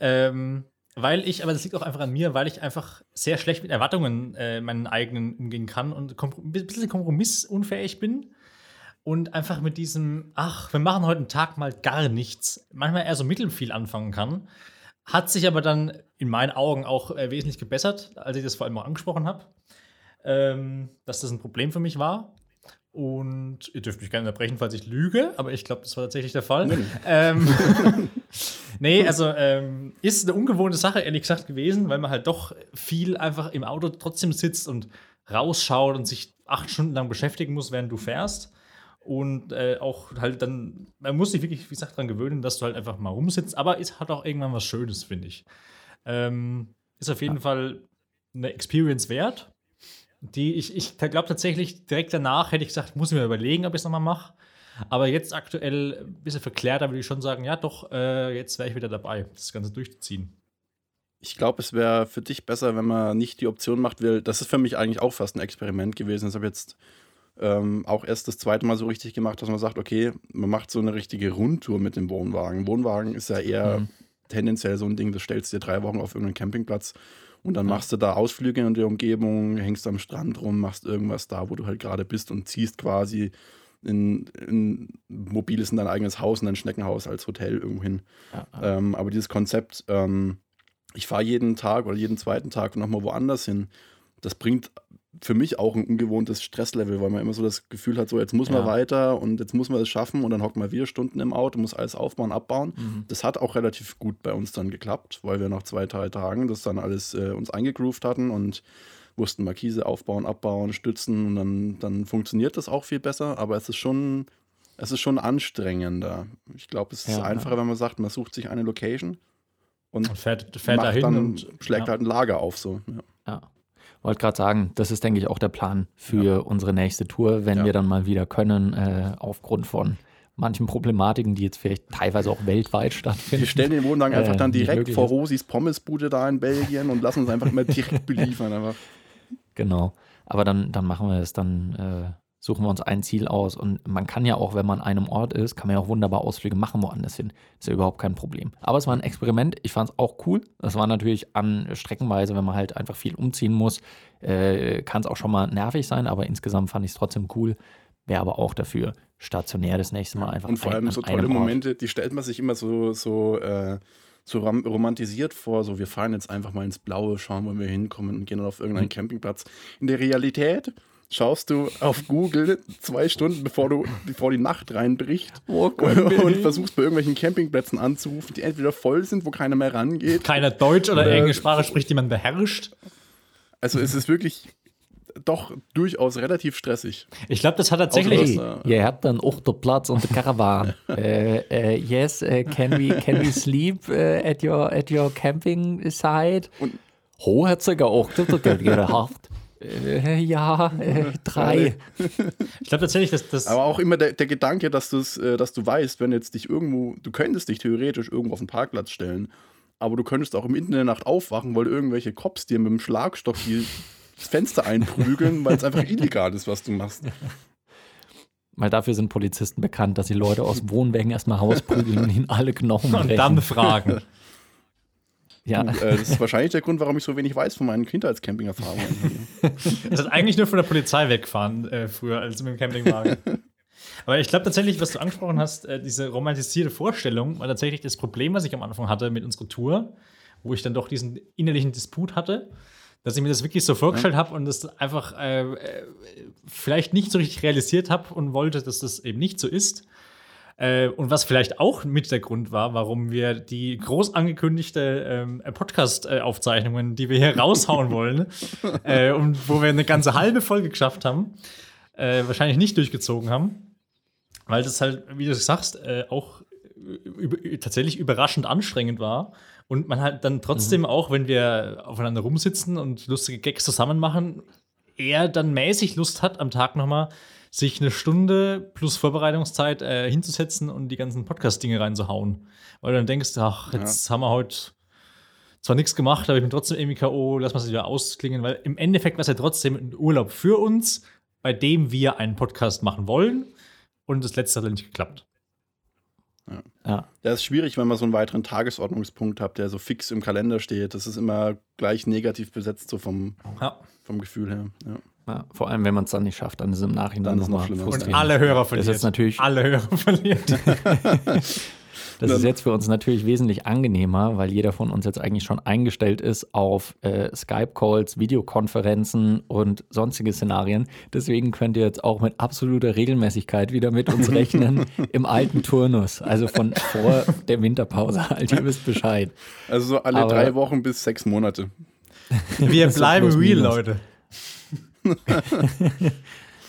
Ähm, weil ich, aber das liegt auch einfach an mir, weil ich einfach sehr schlecht mit Erwartungen äh, meinen eigenen umgehen kann und ein bisschen kompromissunfähig bin. Und einfach mit diesem, ach, wir machen heute einen Tag mal gar nichts, manchmal eher so mittelfiel anfangen kann. Hat sich aber dann in meinen Augen auch äh, wesentlich gebessert, als ich das vor allem auch angesprochen habe, ähm, dass das ein Problem für mich war. Und ihr dürft mich gerne unterbrechen, falls ich lüge, aber ich glaube, das war tatsächlich der Fall. ähm, [laughs] nee, also ähm, ist eine ungewohnte Sache, ehrlich gesagt, gewesen, weil man halt doch viel einfach im Auto trotzdem sitzt und rausschaut und sich acht Stunden lang beschäftigen muss, während du fährst. Und äh, auch halt dann, man muss sich wirklich, wie gesagt, daran gewöhnen, dass du halt einfach mal rumsitzt, aber es hat auch irgendwann was Schönes, finde ich. Ähm, ist auf jeden Fall eine Experience wert. Die ich, ich glaube tatsächlich, direkt danach hätte ich gesagt, muss ich mir überlegen, ob ich es nochmal mache. Aber jetzt aktuell ein bisschen verklärter würde ich schon sagen, ja doch, äh, jetzt wäre ich wieder dabei, das Ganze durchzuziehen. Ich glaube, es wäre für dich besser, wenn man nicht die Option macht, will. Das ist für mich eigentlich auch fast ein Experiment gewesen. Das habe ich jetzt ähm, auch erst das zweite Mal so richtig gemacht, dass man sagt, okay, man macht so eine richtige Rundtour mit dem Wohnwagen. Wohnwagen ist ja eher Mhm. tendenziell so ein Ding, das stellst du dir drei Wochen auf irgendeinen Campingplatz und dann machst du da Ausflüge in der Umgebung, hängst am Strand rum, machst irgendwas da, wo du halt gerade bist und ziehst quasi in, in mobiles in dein eigenes Haus, in dein Schneckenhaus als Hotel irgendwo hin. Ähm, aber dieses Konzept, ähm, ich fahre jeden Tag oder jeden zweiten Tag nochmal woanders hin, das bringt für mich auch ein ungewohntes Stresslevel, weil man immer so das Gefühl hat, so jetzt muss man Ja. weiter und jetzt muss man es schaffen und dann hockt man wieder Stunden im Auto, muss alles aufbauen, abbauen. Mhm. Das hat auch relativ gut bei uns dann geklappt, weil wir nach zwei, drei Tagen das dann alles äh, uns eingegroovt hatten und wussten Markise aufbauen, abbauen, stützen und dann, dann funktioniert das auch viel besser, aber es ist schon, es ist schon anstrengender. Ich glaube, es ist Ja, einfacher, wenn man sagt, man sucht sich eine Location und, Und fährt, fährt macht dahin dann, und schlägt ja. halt ein Lager auf so. Ja. Ja. Wollte gerade sagen, das ist, denke ich, auch der Plan für unsere nächste Tour, wenn Ja. wir dann mal wieder können, äh, aufgrund von manchen Problematiken, die jetzt vielleicht teilweise auch weltweit stattfinden. Wir stellen den Wohnwagen Äh, einfach dann nicht direkt vor. Rosis Pommesbude da in Belgien und lassen uns einfach immer direkt [laughs] beliefern. Einfach. Genau. Aber dann, dann machen wir es, dann äh, suchen wir uns ein Ziel aus. Und man kann ja auch, wenn man an einem Ort ist, kann man ja auch wunderbar Ausflüge machen woanders hin. Ist ja überhaupt kein Problem. Aber es war ein Experiment. Ich fand es auch cool. Das war natürlich an Streckenweise, wenn man halt einfach viel umziehen muss, äh, kann es auch schon mal nervig sein. Aber insgesamt fand ich es trotzdem cool. Wäre aber auch dafür, stationär das nächste Mal einfach Und vor ein- allem an so tolle Ort. Momente, die stellt man sich immer so, so, äh, so rom romantisiert vor. So, wir fahren jetzt einfach mal ins Blaue, schauen, wo wir hinkommen und gehen dann auf Mhm. irgendeinen Campingplatz. In der Realität schaust du auf Google zwei Stunden, bevor, du, bevor die Nacht reinbricht Wo und, versuchst bei irgendwelchen Campingplätzen anzurufen, die entweder voll sind, wo keiner mehr rangeht. Keiner Deutsch oder Oder- irgendeine Sprache spricht, die man beherrscht. Also es ist wirklich doch durchaus relativ stressig. Ich glaube, das hat tatsächlich. Außer Hey, äh, ihr habt einen Achterplatz und eine Caravan. [laughs] äh, äh, yes, äh, can, we, can we sleep äh, at, your, at your camping site? Und- Ho hat sogar Achter [laughs] gehabt. Äh, ja, äh, drei. Ich glaube tatsächlich, dass das. Aber auch immer der, der Gedanke, dass, du's, äh, dass du weißt, wenn jetzt dich irgendwo, du könntest dich theoretisch irgendwo auf den Parkplatz stellen, aber du könntest auch mitten in der Nacht aufwachen, weil irgendwelche Cops dir mit dem Schlagstock die, das Fenster einprügeln, weil es einfach illegal ist, was du machst. Weil dafür sind Polizisten bekannt, dass sie Leute aus Wohnwägen erstmal rausprügeln und ihnen alle Knochen und brechen. dann fragen. Ja. Du, äh, das ist wahrscheinlich der Grund, warum ich so wenig weiß von meinen Kindheitscamping-Erfahrungen. [laughs] Es hat eigentlich nur von der Polizei wegfahren äh, früher als mit dem Campingwagen. [laughs] Aber ich glaube tatsächlich, was du angesprochen hast, äh, diese romantisierte Vorstellung, war tatsächlich das Problem, was ich am Anfang hatte mit unserer Tour, wo ich dann doch diesen innerlichen Disput hatte, dass ich mir das wirklich so vorgestellt habe und das einfach äh, äh, vielleicht nicht so richtig realisiert habe und wollte, dass das eben nicht so ist. Äh, und was vielleicht auch mit der Grund war, warum wir die groß angekündigte ähm, Podcast-Aufzeichnungen, die wir hier raushauen [laughs] wollen, äh, und wo wir eine ganze halbe Folge geschafft haben, äh, wahrscheinlich nicht durchgezogen haben. Weil das halt, wie du sagst, äh, auch über, tatsächlich überraschend anstrengend war. Und man halt dann trotzdem auch, wenn wir aufeinander rumsitzen und lustige Gags zusammen machen, eher dann mäßig Lust hat, am Tag nochmal sich eine Stunde plus Vorbereitungszeit äh, hinzusetzen und die ganzen Podcast-Dinge reinzuhauen. Weil du dann denkst, ach, jetzt haben wir heute zwar nichts gemacht, aber ich bin trotzdem irgendwie K.O., lass mal es wieder ausklingen, weil im Endeffekt war es ja trotzdem ein Urlaub für uns, bei dem wir einen Podcast machen wollen. Und das letzte hat nicht geklappt. ja. Das ist schwierig, wenn man so einen weiteren Tagesordnungspunkt hat, der so fix im Kalender steht. Das ist immer gleich negativ besetzt, so vom, Ja. vom Gefühl her. Ja. Ja, vor allem, wenn man es dann nicht schafft, dann ist es im Nachhinein Dann ist es noch nochmal schlimmer. Und frustrierend. alle Hörer Das verliert. ist jetzt natürlich, alle Hörer verliert. [laughs] das ist jetzt für uns natürlich wesentlich angenehmer, weil jeder von uns jetzt eigentlich schon eingestellt ist auf äh, Skype-Calls, Videokonferenzen und sonstige Szenarien. Deswegen könnt ihr jetzt auch mit absoluter Regelmäßigkeit wieder mit uns [laughs] rechnen im alten Turnus, also von vor der Winterpause [laughs] halt. Ihr wisst Bescheid. Also so alle Aber- drei Wochen bis sechs Monate. Wir Das ist bleiben real, minus. Leute. [laughs]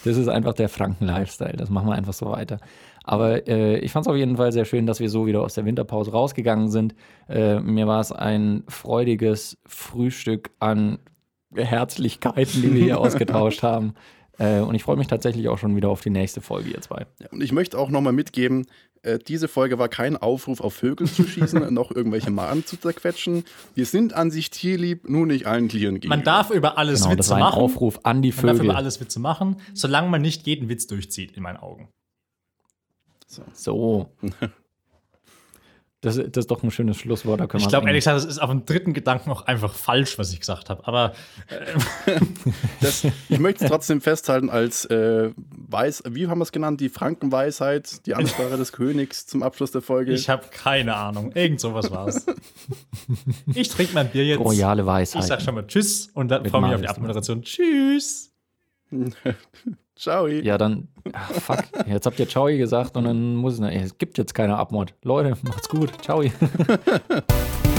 Das ist einfach der Franken-Lifestyle. Das machen wir einfach so weiter. Aber äh, ich fand es auf jeden Fall sehr schön, dass wir so wieder aus der Winterpause rausgegangen sind. Äh, mir war es ein freudiges Frühstück an Herzlichkeiten, die wir hier [laughs] ausgetauscht haben. Äh, und ich freue mich tatsächlich auch schon wieder auf die nächste Folge, ihr zwei. Ja, und ich möchte auch nochmal mitgeben, äh, diese Folge war kein Aufruf auf Vögel zu schießen, [laughs] noch irgendwelche Mahnen zu zerquetschen. Wir sind an sich tierlieb, nur nicht allen Tieren gegenüber. Man darf über alles Genau, das Witze war ein machen. Aufruf an die Man darf Vögel. über alles Witze machen, solange man nicht jeden Witz durchzieht, in meinen Augen. So. [laughs] Das, das ist doch ein schönes Schlusswort. Da Ich glaube, ehrlich gesagt, es ist auf den dritten Gedanken auch einfach falsch, was ich gesagt habe. Aber Das, ich möchte es trotzdem festhalten als äh, Weiß, wie haben wir es genannt? Die Frankenweisheit, die Ansprache des Königs zum Abschluss der Folge. ich habe keine Ahnung. Irgend sowas war es. Ich trinke mein Bier jetzt. royale Ich Weisheit. sag schon mal Tschüss und dann freue mich auf die. Abmoderation. Tschüss. [laughs] Ciao. Ja, dann, ach, fuck, jetzt habt ihr Ciao gesagt und dann muss es, es gibt jetzt keine Abmord. Leute, macht's gut. Ciao. [laughs]